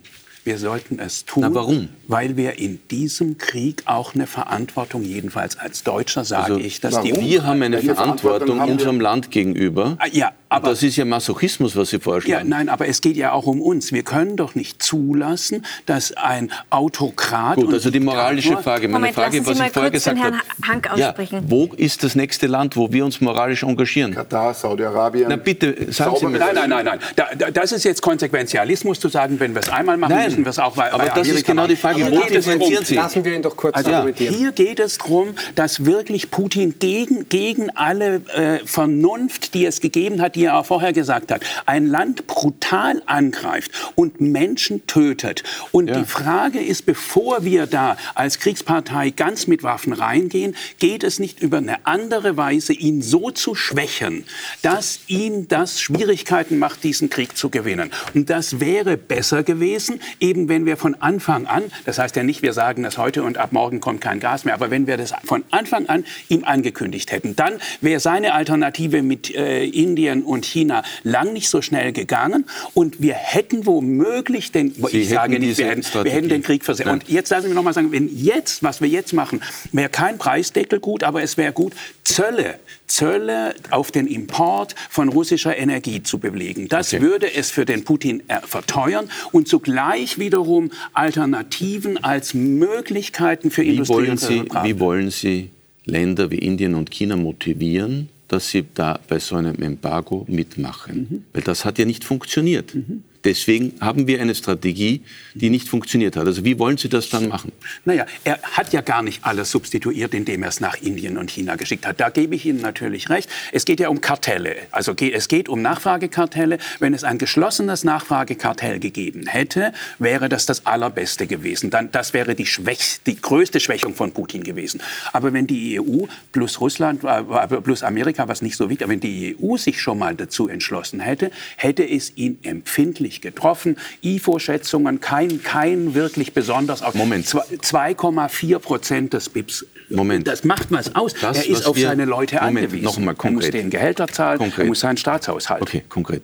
Wir sollten es tun. Na, warum? Weil wir in diesem Krieg auch eine Verantwortung, jedenfalls als Deutscher sage also, ich, dass warum? die wir haben eine Verantwortung, Verantwortung haben unserem Land gegenüber. Ah, ja, aber das ist ja Masochismus, was Sie vorschlagen. Ja, nein, aber es geht ja auch um uns. Wir können doch nicht zulassen, dass ein Autokrat. Gut, also die moralische Frage. Meine Moment, Frage, was ich vorher gesagt habe. Hank aussprechen. Ja, wo ist das nächste Land, wo wir uns moralisch engagieren? Katar, Saudi-Arabien. Na bitte, sagen Sie mir. Nein, nein, nein, nein. Da, da, das ist jetzt Konsequenzialismus zu sagen, wenn wir es einmal machen, nein, müssen wir es auch bei, aber bei das ist genau die Frage. Wo differenzieren Sie? Lassen wir ihn doch kurz also, argumentieren. Hier geht es darum, dass wirklich Putin gegen, gegen alle äh, Vernunft, die es gegeben hat, die er auch vorher gesagt hat, ein Land brutal angreift und Menschen tötet. Und ja. die Frage ist, bevor wir da als Kriegspartei ganz mit Waffen reingehen, geht es nicht über eine andere Weise, ihn so zu schwächen, dass ihm das Schwierigkeiten macht, diesen Krieg zu gewinnen. Und das wäre besser gewesen, eben wenn wir von Anfang an, das heißt ja nicht, wir sagen das heute und ab morgen kommt kein Gas mehr, aber wenn wir das von Anfang an ihm angekündigt hätten, dann wäre seine Alternative mit äh, Indien und China lang nicht so schnell gegangen und wir hätten womöglich den, Sie ich sage nicht, wir hätten, wir hätten, den Krieg versetzt. Und jetzt lassen Sie mich noch mal sagen, wenn jetzt, was wir jetzt machen, wäre kein Preisdeckel gut, aber es wäre gut, Zölle, Zölle auf den Import von russischer Energie zu bewegen. Das okay. würde es für den Putin äh, verteuern und zugleich wiederum Alternativen als Möglichkeiten für wie Industrie wollen Sie, Wie wollen Sie Länder wie Indien und China motivieren, dass sie da bei so einem Embargo mitmachen? Mhm. Weil das hat ja nicht funktioniert. Mhm. Deswegen haben wir eine Strategie, die nicht funktioniert hat. Also wie wollen Sie das dann machen? Naja, er hat ja gar nicht alles substituiert, indem er es nach Indien und China geschickt hat. Da gebe ich Ihnen natürlich recht. Es geht ja um Kartelle. Also es geht um Nachfragekartelle. Wenn es ein geschlossenes Nachfragekartell gegeben hätte, wäre das das Allerbeste gewesen. Dann, das wäre die, Schwäch, die größte Schwächung von Putin gewesen. Aber wenn die EU plus Russland, äh, plus Amerika, was nicht so wichtig, wenn die EU sich schon mal dazu entschlossen hätte, hätte es ihn empfindlich nicht getroffen. IFO-Schätzungen, kein, kein wirklich besonders. Moment. 2,4 Prozent des BIPs. Moment. Das macht was aus. Das, er ist auf seine Leute Moment, angewiesen. Noch mal konkret. Er muss den Gehälter zahlen, konkret. er muss seinen Staatshaushalt. Okay, konkret.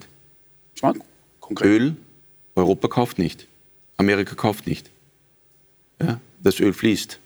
konkret. Öl, Europa kauft nicht. Amerika kauft nicht. Ja, das Öl fließt.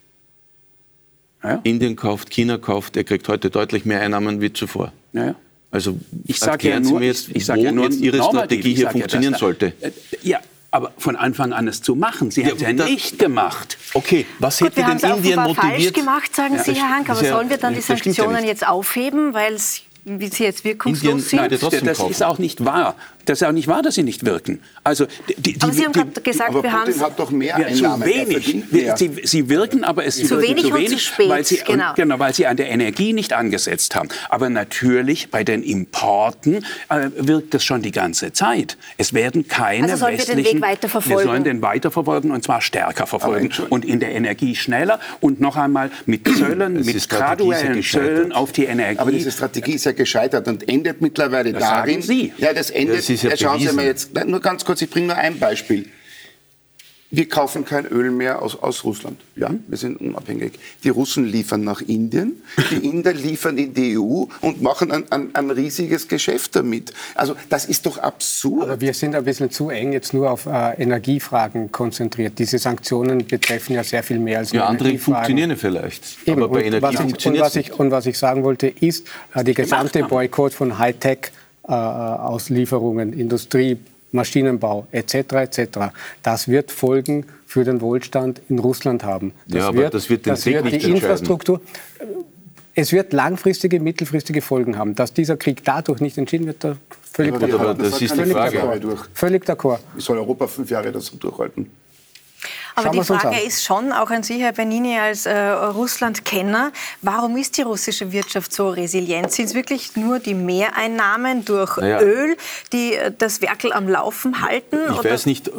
Ja. Indien kauft, China kauft, er kriegt heute deutlich mehr Einnahmen wie zuvor. Ja, ja. Also ich sage ja nur, jetzt, ich sag wo ja nur jetzt Ihre Strategie hier funktionieren ja, sollte. Äh, ja, aber von Anfang an es zu machen. Sie ja, haben es ja nicht gemacht. Okay, was Gut, hätte denn Indien motiviert? falsch gemacht, sagen ja, Sie, Herr Hank. Aber sollen wir dann die Sanktionen jetzt aufheben, weil es wie sie jetzt wirkungslos Indien, sind? Nein, das, das ist auch nicht wahr. Das ist auch nicht wahr, dass sie nicht wirken. Also die, die, aber Sie haben gerade gesagt, aber wir haben hat doch mehr ja, zu wenig. Sie, sie, wirken, aber es zu wenig, zu wenig, zu spät, weil sie genau. genau. weil sie an der Energie nicht angesetzt haben. Aber natürlich bei den Importen äh, wirkt das schon die ganze Zeit. Es werden keine also sollen westlichen. Wir den Weg weiter verfolgen. Wir sollen den weiterverfolgen und zwar stärker verfolgen und in der Energie schneller und noch einmal mit Zöllen, mit graduellen Zöllen auf die Energie. Aber diese Strategie ist ja gescheitert und endet mittlerweile das darin. Sagen Sie. Ja, das endet. Das ist ja schauen Sie mal jetzt, nur ganz kurz, ich bringe nur ein Beispiel. wir kaufen kein Öl mehr aus, aus Russland. Ja, wir sind unabhängig. Die Russen liefern nach Indien, die Inder liefern in die EU und machen ein, ein, ein riesiges Geschäft damit. Also das ist doch absurd. Aber wir sind ein bisschen zu eng jetzt nur auf äh, Energiefragen konzentriert. Diese Sanktionen betreffen ja sehr viel mehr als nur Ja, andere Energiefragen. funktionieren vielleicht. Eben. Aber bei und, Energie was ich, und, funktioniert was ich, und was ich sagen wollte, ist, äh, die gesamte. Boykott von Hightech-Auslieferungen, Industrie, Maschinenbau etc. etc. Das wird Folgen für den Wohlstand in Russland haben. Ja, aber das wird den das Krieg wird nicht die. Infrastruktur. Es wird langfristige, mittelfristige Folgen haben. Dass dieser Krieg dadurch nicht entschieden wird, da völlig aber halten das das ist die Frage. Völlig d'accord. Wie soll Europa fünf Jahre das durchhalten? Aber die Frage ist schon, auch an Sie, Herr Bernini, als äh, Russland-Kenner, warum ist die russische Wirtschaft so resilient? Sind es wirklich nur die Mehreinnahmen durch Naja. Öl, die äh, das Werkel am Laufen halten? Ich weiß nicht,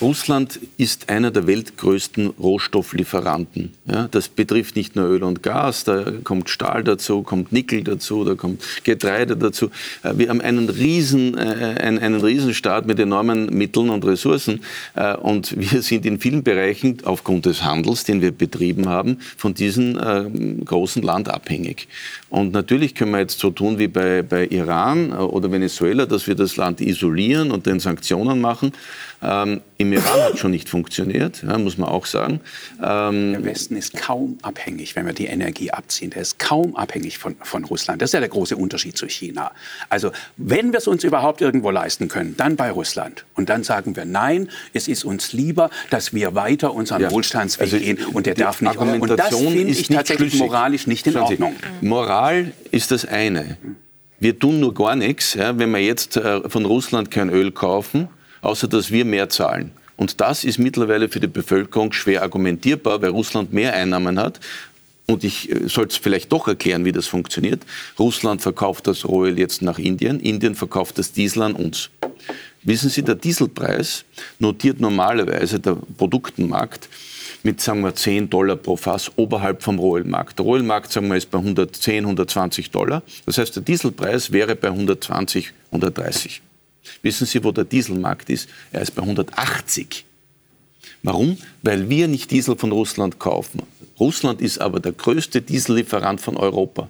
Russland ist einer der weltgrößten Rohstofflieferanten. Ja, das betrifft nicht nur Öl und Gas, da kommt Stahl dazu, kommt Nickel dazu, da kommt Getreide dazu. Äh, Wir haben einen riesen, äh, einen, einen Riesenstaat mit enormen Mitteln und Ressourcen äh, und wir sind in vielen Bereichen aufgrund des Handels, den wir betrieben haben, von diesem äh, großen Land abhängig. Und natürlich können wir jetzt so tun wie bei, bei Iran äh, oder Venezuela, dass wir das Land isolieren und den Sanktionen machen. Ähm, Im Iran hat schon nicht funktioniert, ja, muss man auch sagen. Ähm, Der Westen ist kaum abhängig, wenn wir die Energie abziehen. Der ist kaum abhängig von, von Russland. Das ist ja der große Unterschied zu China. Also wenn wir es uns überhaupt irgendwo leisten können, dann bei Russland. Und dann sagen wir, nein, es ist uns lieber, dass wir weiter unseren Ja. Wohlstandsweg Also, gehen. Und der darf nicht. Und das finde ist ich tatsächlich schlüssig. moralisch nicht in Schauen Sie, Ordnung. Moral ist das eine. Wir tun nur gar nichts, ja, wenn wir jetzt äh, von Russland kein Öl kaufen, außer dass wir mehr zahlen. Und das ist mittlerweile für die Bevölkerung schwer argumentierbar, weil Russland mehr Einnahmen hat. Und ich äh, soll es vielleicht doch erklären, wie das funktioniert. Russland verkauft das Rohöl jetzt nach Indien, Indien verkauft das Diesel an uns. Wissen Sie, der Dieselpreis notiert normalerweise der Produktenmarkt mit, sagen wir, 10 Dollar pro Fass oberhalb vom Rohölmarkt. Der Rohölmarkt, sagen wir, ist bei 110, 120 Dollar. Das heißt, der Dieselpreis wäre bei 120, 130. Wissen Sie, wo der Dieselmarkt ist? Er ist bei 180. Warum? Weil wir nicht Diesel von Russland kaufen. Russland ist aber der größte Diesellieferant von Europa.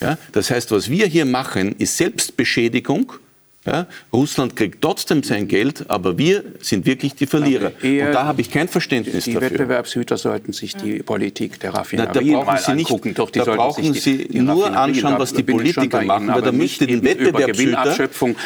Ja? Das heißt, was wir hier machen, ist Selbstbeschädigung. Ja? Russland kriegt trotzdem sein Geld, aber wir sind wirklich die Verlierer. Und da habe ich kein Verständnis Die dafür. Wettbewerbshüter sollten sich die Politik der Na, Raffinerien da brauchen mal Sie nicht, angucken. Doch, die da brauchen Sie die, die nur anschauen, was die Politiker machen, weil da aber müsste den Wettbewerbshüter,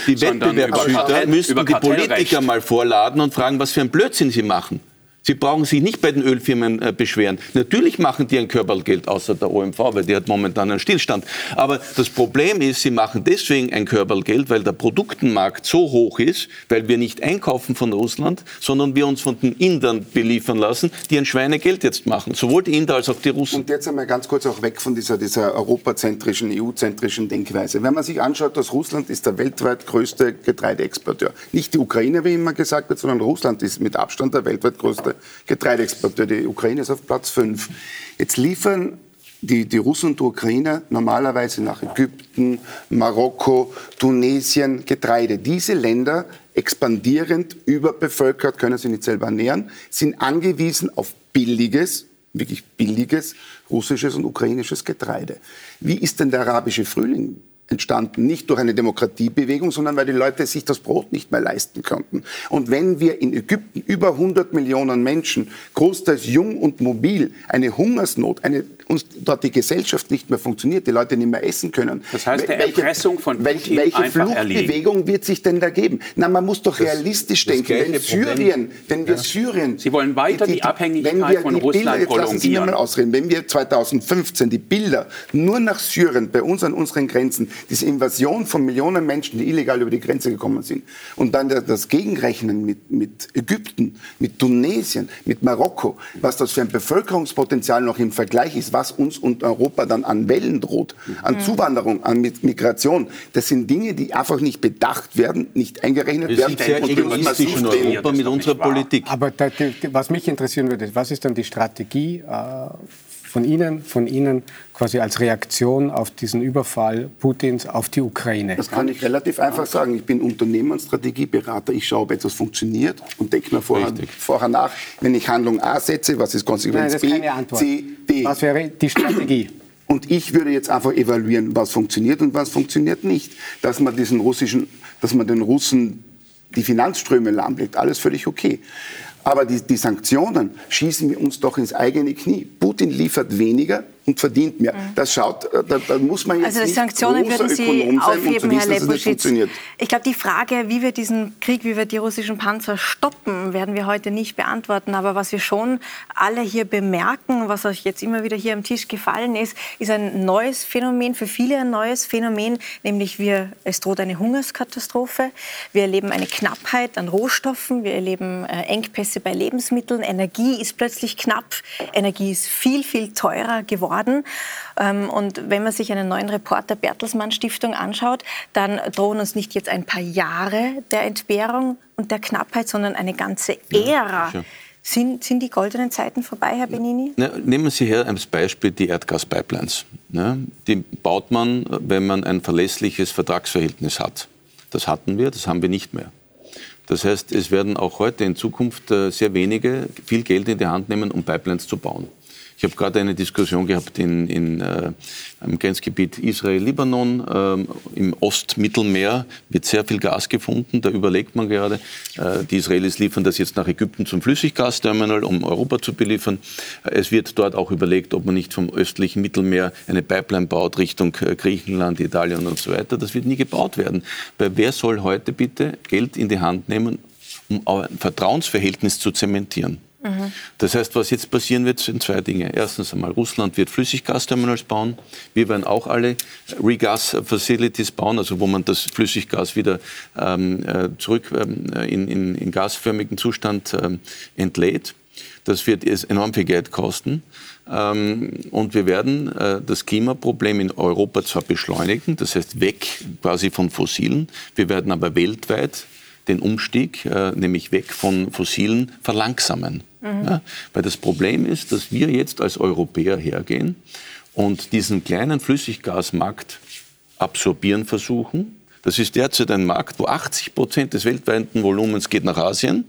die Wettbewerbshüter müssten die. Politiker mal vorladen und fragen, was für ein Blödsinn sie machen. Sie brauchen sich nicht bei den Ölfirmen äh, beschweren. Natürlich machen die ein Körpergeld, außer der OMV, weil die hat momentan einen Stillstand. Aber das Problem ist, sie machen deswegen ein Körpergeld, weil der Produktenmarkt so hoch ist, weil wir nicht einkaufen von Russland, sondern wir uns von den Indern beliefern lassen, die ein Schweinegeld jetzt machen. Sowohl die Inder als auch die Russen. Und jetzt einmal ganz kurz auch weg von dieser, dieser europazentrischen, EU-zentrischen Denkweise. Wenn man sich anschaut, dass Russland ist der weltweit größte Getreideexporteur. Nicht die Ukraine, wie immer gesagt wird, sondern Russland ist mit Abstand der weltweit größte Getreideexporteur. Die Ukraine ist auf Platz 5. Jetzt liefern die, die Russen und die Ukrainer normalerweise nach Ägypten, Marokko, Tunesien Getreide. Diese Länder expandierend, überbevölkert, können sich nicht selber ernähren, sind angewiesen auf billiges, wirklich billiges russisches und ukrainisches Getreide. Wie ist denn der arabische Frühling entstanden? Nicht durch eine Demokratiebewegung, sondern weil die Leute sich das Brot nicht mehr leisten konnten. Und wenn wir in Ägypten über 100 Millionen Menschen, großteils jung und mobil, eine Hungersnot, eine, uns dort die Gesellschaft nicht mehr funktioniert, die Leute nicht mehr essen können. Das heißt, der welche- Erpressung von Putin welche einfach. Fluchtbewegung wird sich denn da geben? Na, man muss doch realistisch das denken. Wenn Syrien, wenn wir Syrien... Sie wollen weiter die Abhängigkeit wenn wir von die Russland Bilder, jetzt lassen Sie mich mal ausreden. Wenn wir 2015 die Bilder nur nach Syrien, bei uns an unseren Grenzen, diese Invasion von Millionen Menschen, die illegal über die Grenze gekommen sind, und dann das Gegenrechnen mit, mit Ägypten, mit Tunesien, mit Marokko, was das für ein Bevölkerungspotenzial noch im Vergleich ist, was uns und Europa dann an Wellen droht, an Zuwanderung, an Mi- Migration, das sind Dinge, die einfach nicht bedacht werden, nicht eingerechnet Wir werden. sind sehr und egoistisch in Europa mit unserer. Politik. Aber da, was mich interessieren würde, was ist dann die Strategie äh, von Ihnen, von Ihnen quasi als Reaktion auf diesen Überfall Putins auf die Ukraine? Das kann ich relativ einfach sagen. Ich bin Unternehmer und Strategieberater. Ich schaue, ob etwas funktioniert und denke mir vorher, vorher, nach, wenn ich Handlung A setze, was ist Konsequenz Nein, B, C, D. Was wäre die Strategie? Und ich würde jetzt einfach evaluieren, was funktioniert und was funktioniert nicht. Dass man diesen russischen, dass man den Russen die Finanzströme lahmlegt, alles völlig okay. Aber die, die Sanktionen schießen wir uns doch ins eigene Knie. Putin liefert weniger, und verdient mehr. Mhm. Das schaut, äh, da, da, muss man jetzt Also die Sanktionen würden Sie aufheben, Herr Leposchitz. Ich glaube, die Frage, wie wir diesen Krieg, wie wir die russischen Panzer stoppen, werden wir heute nicht beantworten. Aber was wir schon alle hier bemerken, was euch jetzt immer wieder hier am Tisch gefallen ist, ist ein neues Phänomen, für viele ein neues Phänomen, nämlich wir, es droht eine Hungerskatastrophe. Wir erleben eine Knappheit an Rohstoffen, wir erleben äh, Engpässe bei Lebensmitteln, Energie ist plötzlich knapp, Energie ist viel, viel teurer geworden geworden. Ähm, und wenn man sich einen neuen Report der Bertelsmann Stiftung anschaut, dann drohen uns nicht jetzt ein paar Jahre der Entbehrung und der Knappheit, sondern eine ganze Ära. Ja, sind, sind, die goldenen Zeiten vorbei, Herr Benini? Na, nehmen Sie her als Beispiel die Erdgaspipelines. Ne? Die baut man, wenn man ein verlässliches Vertragsverhältnis hat. Das hatten wir, das haben wir nicht mehr. Das heißt, es werden auch heute in Zukunft äh, sehr wenige viel Geld in die Hand nehmen, um Pipelines zu bauen. Ich habe gerade eine Diskussion gehabt in, in, äh, im Grenzgebiet Israel-Libanon. Ähm, Im Ostmittelmeer wird sehr viel Gas gefunden. Da überlegt man gerade, äh, die Israelis liefern das jetzt nach Ägypten zum Flüssiggasterminal, um Europa zu beliefern. Es wird dort auch überlegt, ob man nicht vom östlichen Mittelmeer eine Pipeline baut Richtung äh, Griechenland, Italien und so weiter. Das wird nie gebaut werden. Weil wer soll heute bitte Geld in die Hand nehmen, um ein Vertrauensverhältnis zu zementieren? Das heißt, was jetzt passieren wird, sind zwei Dinge. Erstens einmal, Russland wird Flüssiggasterminals bauen. Wir werden auch alle Regas-Facilities bauen, also wo man das Flüssiggas wieder ähm, äh, zurück ähm, in, in, in, gasförmigen Zustand ähm, entlädt. Das wird enorm viel Geld kosten. Ähm, und wir werden äh, das Klimaproblem in Europa zwar beschleunigen, das heißt weg quasi von fossilen. Wir werden aber weltweit den Umstieg, äh, nämlich weg von fossilen, verlangsamen. Mhm. Ja, weil das Problem ist, dass wir jetzt als Europäer hergehen und diesen kleinen Flüssiggasmarkt absorbieren versuchen. Das ist derzeit ein Markt, wo 80 Prozent des weltweiten Volumens geht nach Asien.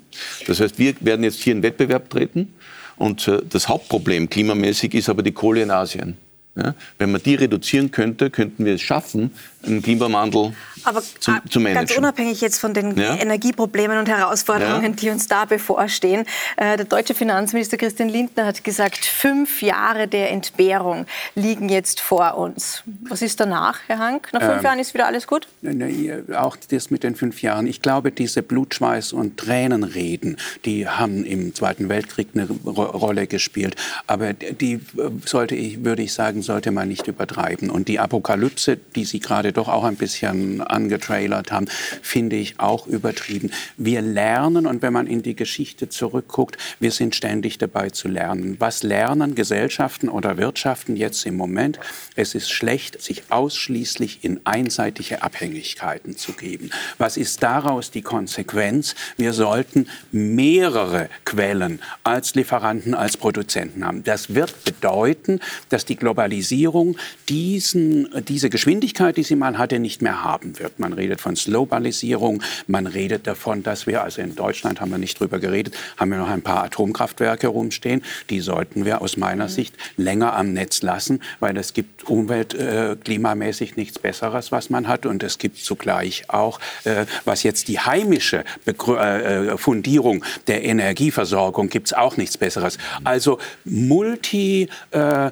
Das heißt, wir werden jetzt hier in Wettbewerb treten. Und äh, das Hauptproblem klimamäßig ist aber die Kohle in Asien. Ja, wenn man die reduzieren könnte, könnten wir es schaffen, einen Klimawandel Aber zu, zu managen. Ganz unabhängig jetzt von den ja? Energieproblemen und Herausforderungen, ja? die uns da bevorstehen. Äh, der deutsche Finanzminister Christian Lindner hat gesagt, fünf Jahre der Entbehrung liegen jetzt vor uns. Was ist danach, Herr Hank? Nach fünf ähm, Jahren ist wieder alles gut? Ne, auch das mit den fünf Jahren. Ich glaube, diese Blutschweiß- und Tränenreden, die haben im Zweiten Weltkrieg eine Rolle gespielt. Aber die äh, sollte ich, würde ich sagen, sollte man nicht übertreiben. Und die Apokalypse, die Sie gerade doch auch ein bisschen angetrailert haben, finde ich auch übertrieben. Wir lernen und wenn man in die Geschichte zurückguckt, wir sind ständig dabei zu lernen. Was lernen Gesellschaften oder Wirtschaften jetzt im Moment? Es ist schlecht, sich ausschließlich in einseitige Abhängigkeiten zu geben. Was ist daraus die Konsequenz? Wir sollten mehrere Quellen als Lieferanten, als Produzenten haben. Das wird bedeuten, dass die Globalisierung diesen, diese Geschwindigkeit, die sie mal hatte, nicht mehr haben wird. Man redet von Slowbalisierung, man redet davon, dass wir, also in Deutschland haben wir nicht drüber geredet, haben wir noch ein paar Atomkraftwerke rumstehen. Die sollten wir aus meiner mhm. Sicht länger am Netz lassen, weil es gibt umwelt-, äh, klimamäßig nichts Besseres, was man hat. Und es gibt zugleich auch, äh, was jetzt die heimische Begrü äh, Fundierung der Energieversorgung gibt es auch nichts Besseres. Also multi äh,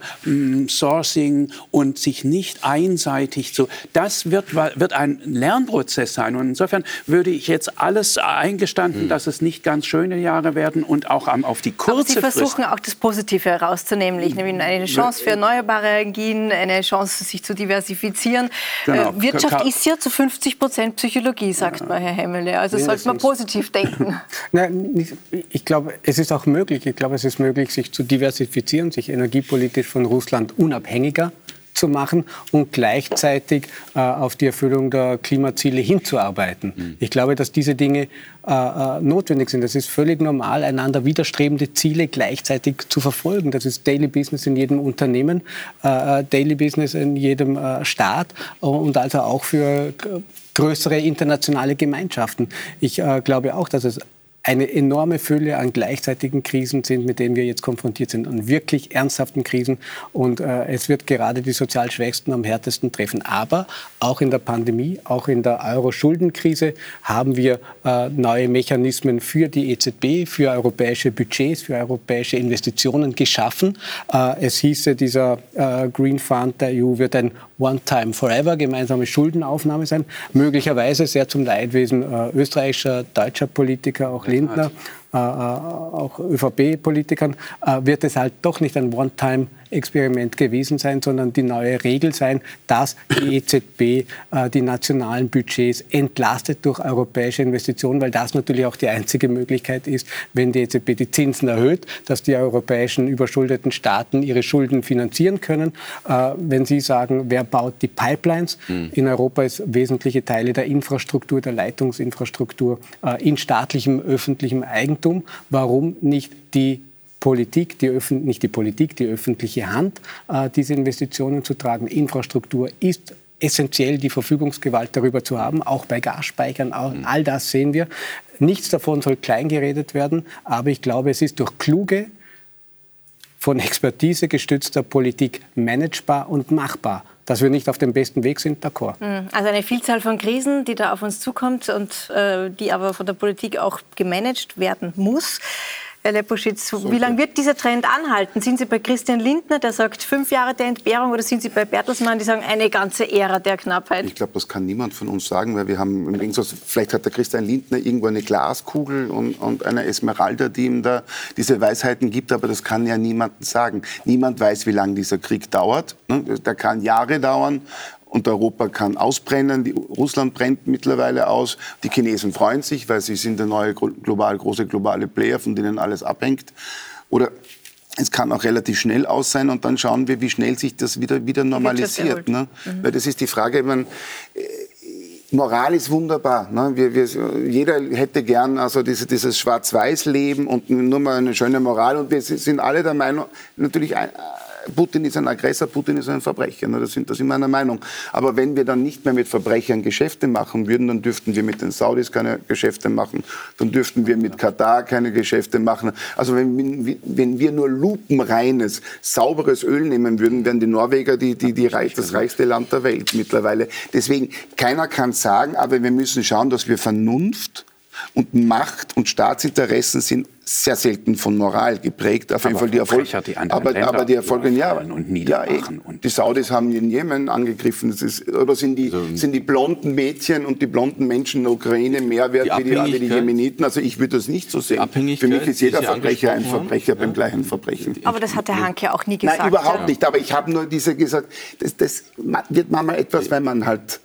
und sich nicht einseitig zu. Das wird, wird ein Lernprozess sein. Und insofern würde ich jetzt alles eingestanden, hm. dass es nicht ganz schöne Jahre werden und auch auf die kurze Aber Sie versuchen Frist auch das Positive herauszunehmen, nämlich eine Chance für erneuerbare Energien, eine Chance, sich zu diversifizieren. Genau. Äh, Wirtschaft ist ja zu 50 Prozent Psychologie, sagt ja. mal Herr Hemmele. Also sollte man positiv denken. Nein, ich glaube, es ist auch möglich. Ich glaube, es ist möglich, sich zu diversifizieren, sich energiepolitisch von Russland unabhängiger zu machen und gleichzeitig äh, auf die Erfüllung der Klimaziele hinzuarbeiten. Mhm. Ich glaube, dass diese Dinge äh, äh, notwendig sind. Es ist völlig normal, einander widerstrebende Ziele gleichzeitig zu verfolgen. Das ist Daily Business in jedem Unternehmen, äh, äh Daily Business in jedem äh, Staat und also auch für größere internationale Gemeinschaften. Ich glaube auch, dass es eine enorme Fülle an gleichzeitigen Krisen sind, mit denen wir jetzt konfrontiert sind, an wirklich ernsthaften Krisen. Und äh, es wird gerade die sozial Schwächsten am härtesten treffen. Aber auch in der Pandemie, auch in der Euro-Schuldenkrise haben wir äh, neue Mechanismen für die EZB, für europäische Budgets, für europäische Investitionen geschaffen. Äh, es hieße, dieser äh, Green Fund der EU wird ein One-Time Forever gemeinsame Schuldenaufnahme sein. Möglicherweise sehr zum Leidwesen äh, österreichischer, deutscher Politiker, auch Lindner, äh, äh, auch ÖVP-Politikern, äh, wird es halt doch nicht ein One-Time Experiment gewesen sein, sondern die neue Regel sein, dass die EZB äh, die nationalen Budgets entlastet durch europäische Investitionen, weil das natürlich auch die einzige Möglichkeit ist, wenn die EZB die Zinsen erhöht, dass die europäischen überschuldeten Staaten ihre Schulden finanzieren können. Äh, wenn Sie sagen, wer baut die Pipelines? Mhm. In Europa ist wesentliche Teile der Infrastruktur, der Leitungsinfrastruktur äh, in staatlichem, öffentlichem Eigentum. Warum nicht die Politik, die nicht die Politik, die öffentliche Hand, äh, diese Investitionen zu tragen. Infrastruktur ist essentiell, die Verfügungsgewalt darüber zu haben, auch bei Gasspeichern, auch, mhm. all das sehen wir. Nichts davon soll kleingeredet werden, aber ich glaube, es ist durch kluge, von Expertise gestützter Politik managebar und machbar. Dass wir nicht auf dem besten Weg sind, d'accord. Mhm. Also eine Vielzahl von Krisen, die da auf uns zukommt und äh, die aber von der Politik auch gemanagt werden muss. Herr Leposchitz, so, wie lange wird dieser Trend anhalten? Sind Sie bei Christian Lindner, der sagt fünf Jahre der Entbehrung, oder sind Sie bei Bertelsmann, die sagen eine ganze Ära der Knappheit? Ich glaube, das kann niemand von uns sagen, weil wir haben im Gegensatz, vielleicht hat der Christian Lindner irgendwo eine Glaskugel und, und eine Esmeralda, die ihm da diese Weisheiten gibt, aber das kann ja niemand sagen. Niemand weiß, wie lange dieser Krieg dauert. Ne? Der kann Jahre dauern und Europa kann ausbrennen. Die, Russland brennt mittlerweile aus. Die Chinesen freuen sich, weil sie sind der neue global, große globale Player, von denen alles abhängt. Oder es kann auch relativ schnell aus sein und dann schauen wir, wie schnell sich das wieder, wieder normalisiert. Ne? Mhm. Weil das ist die Frage, man, äh, Moral ist wunderbar. Ne? Wir, wir, jeder hätte gern also diese, dieses Schwarz-Weiß-Leben und nur mal eine schöne Moral. Und wir sind alle der Meinung, natürlich Putin ist ein Aggressor, Putin ist ein Verbrecher. Ne? Das sind das ist meiner Meinung. Aber wenn wir dann nicht mehr mit Verbrechern Geschäfte machen würden, dann dürften wir mit den Saudis keine Geschäfte machen, dann dürften wir mit Katar keine Geschäfte machen. Also wenn, wenn wir nur lupenreines, sauberes Öl nehmen würden, wären die Norweger die, die, die reich, das reichste Land der Welt mittlerweile. Deswegen, keiner kann sagen, aber wir müssen schauen, dass wir Vernunft und Macht und Staatsinteressen sind sehr selten von Moral geprägt. Auf jeden Fall die Erfolge. Die aber, aber die Erfolge, ja, und ja, eh. und die Saudis haben in Jemen angegriffen. Das ist, oder sind die, also, sind die blonden Mädchen und die blonden Menschen in der Ukraine mehr wert wie die, wie die Jemeniten? Also ich würde das nicht so sehen. Für mich ist jeder Verbrecher ein Verbrecher haben? beim gleichen Verbrechen. Aber das hat der Hanke auch nie gesagt. Nein, überhaupt ja. nicht. Aber ich habe nur diese gesagt, das, das wird manchmal etwas, wenn man halt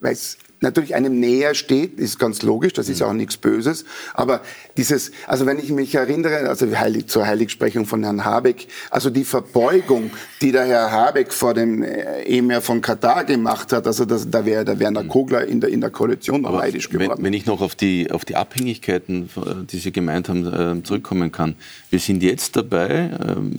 weiß, natürlich einem näher steht, ist ganz logisch, das ist mhm. auch nichts Böses. Aber dieses, also wenn ich mich erinnere, also heilig, zur Heiligsprechung von Herrn Habeck, also die Verbeugung, die der Herr Habeck vor dem äh, Emir von Katar gemacht hat, also das, da wäre der Werner mhm. Kogler in der, in der Koalition neidisch geworden. Wenn, wenn, ich noch auf die, auf die Abhängigkeiten, die Sie gemeint haben, äh, zurückkommen kann. Wir sind jetzt dabei, ähm,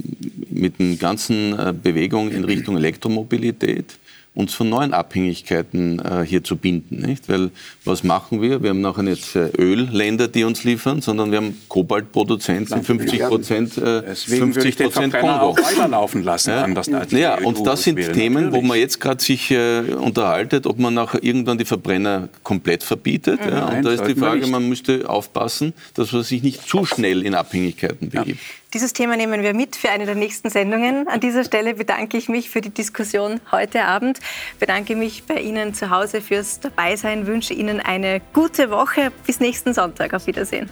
mit den ganzen äh, Bewegungen in Richtung Elektromobilität, uns von neuen Abhängigkeiten äh, hier zu binden. Nicht? Weil was machen wir? Wir haben nachher nicht äh, Ölländer, die uns liefern, sondern wir haben Kobaltproduzenten, 50 Prozent äh, 50 Prozent Kongo. Weiterlaufen lassen. Ja, anders als ja und das sind Themen, natürlich. wo man jetzt gerade sich äh, unterhaltet, ob man nachher irgendwann die Verbrenner komplett verbietet. Mhm. Ja, und Nein, da ist die Frage, man müsste aufpassen, dass man sich nicht zu schnell in Abhängigkeiten begibt. Dieses Thema nehmen wir mit für eine der nächsten Sendungen. An dieser Stelle bedanke ich mich für die Diskussion heute Abend. Bedanke mich bei Ihnen zu Hause fürs Dabeisein. Wünsche Ihnen eine gute Woche. Bis nächsten Sonntag. Auf Wiedersehen.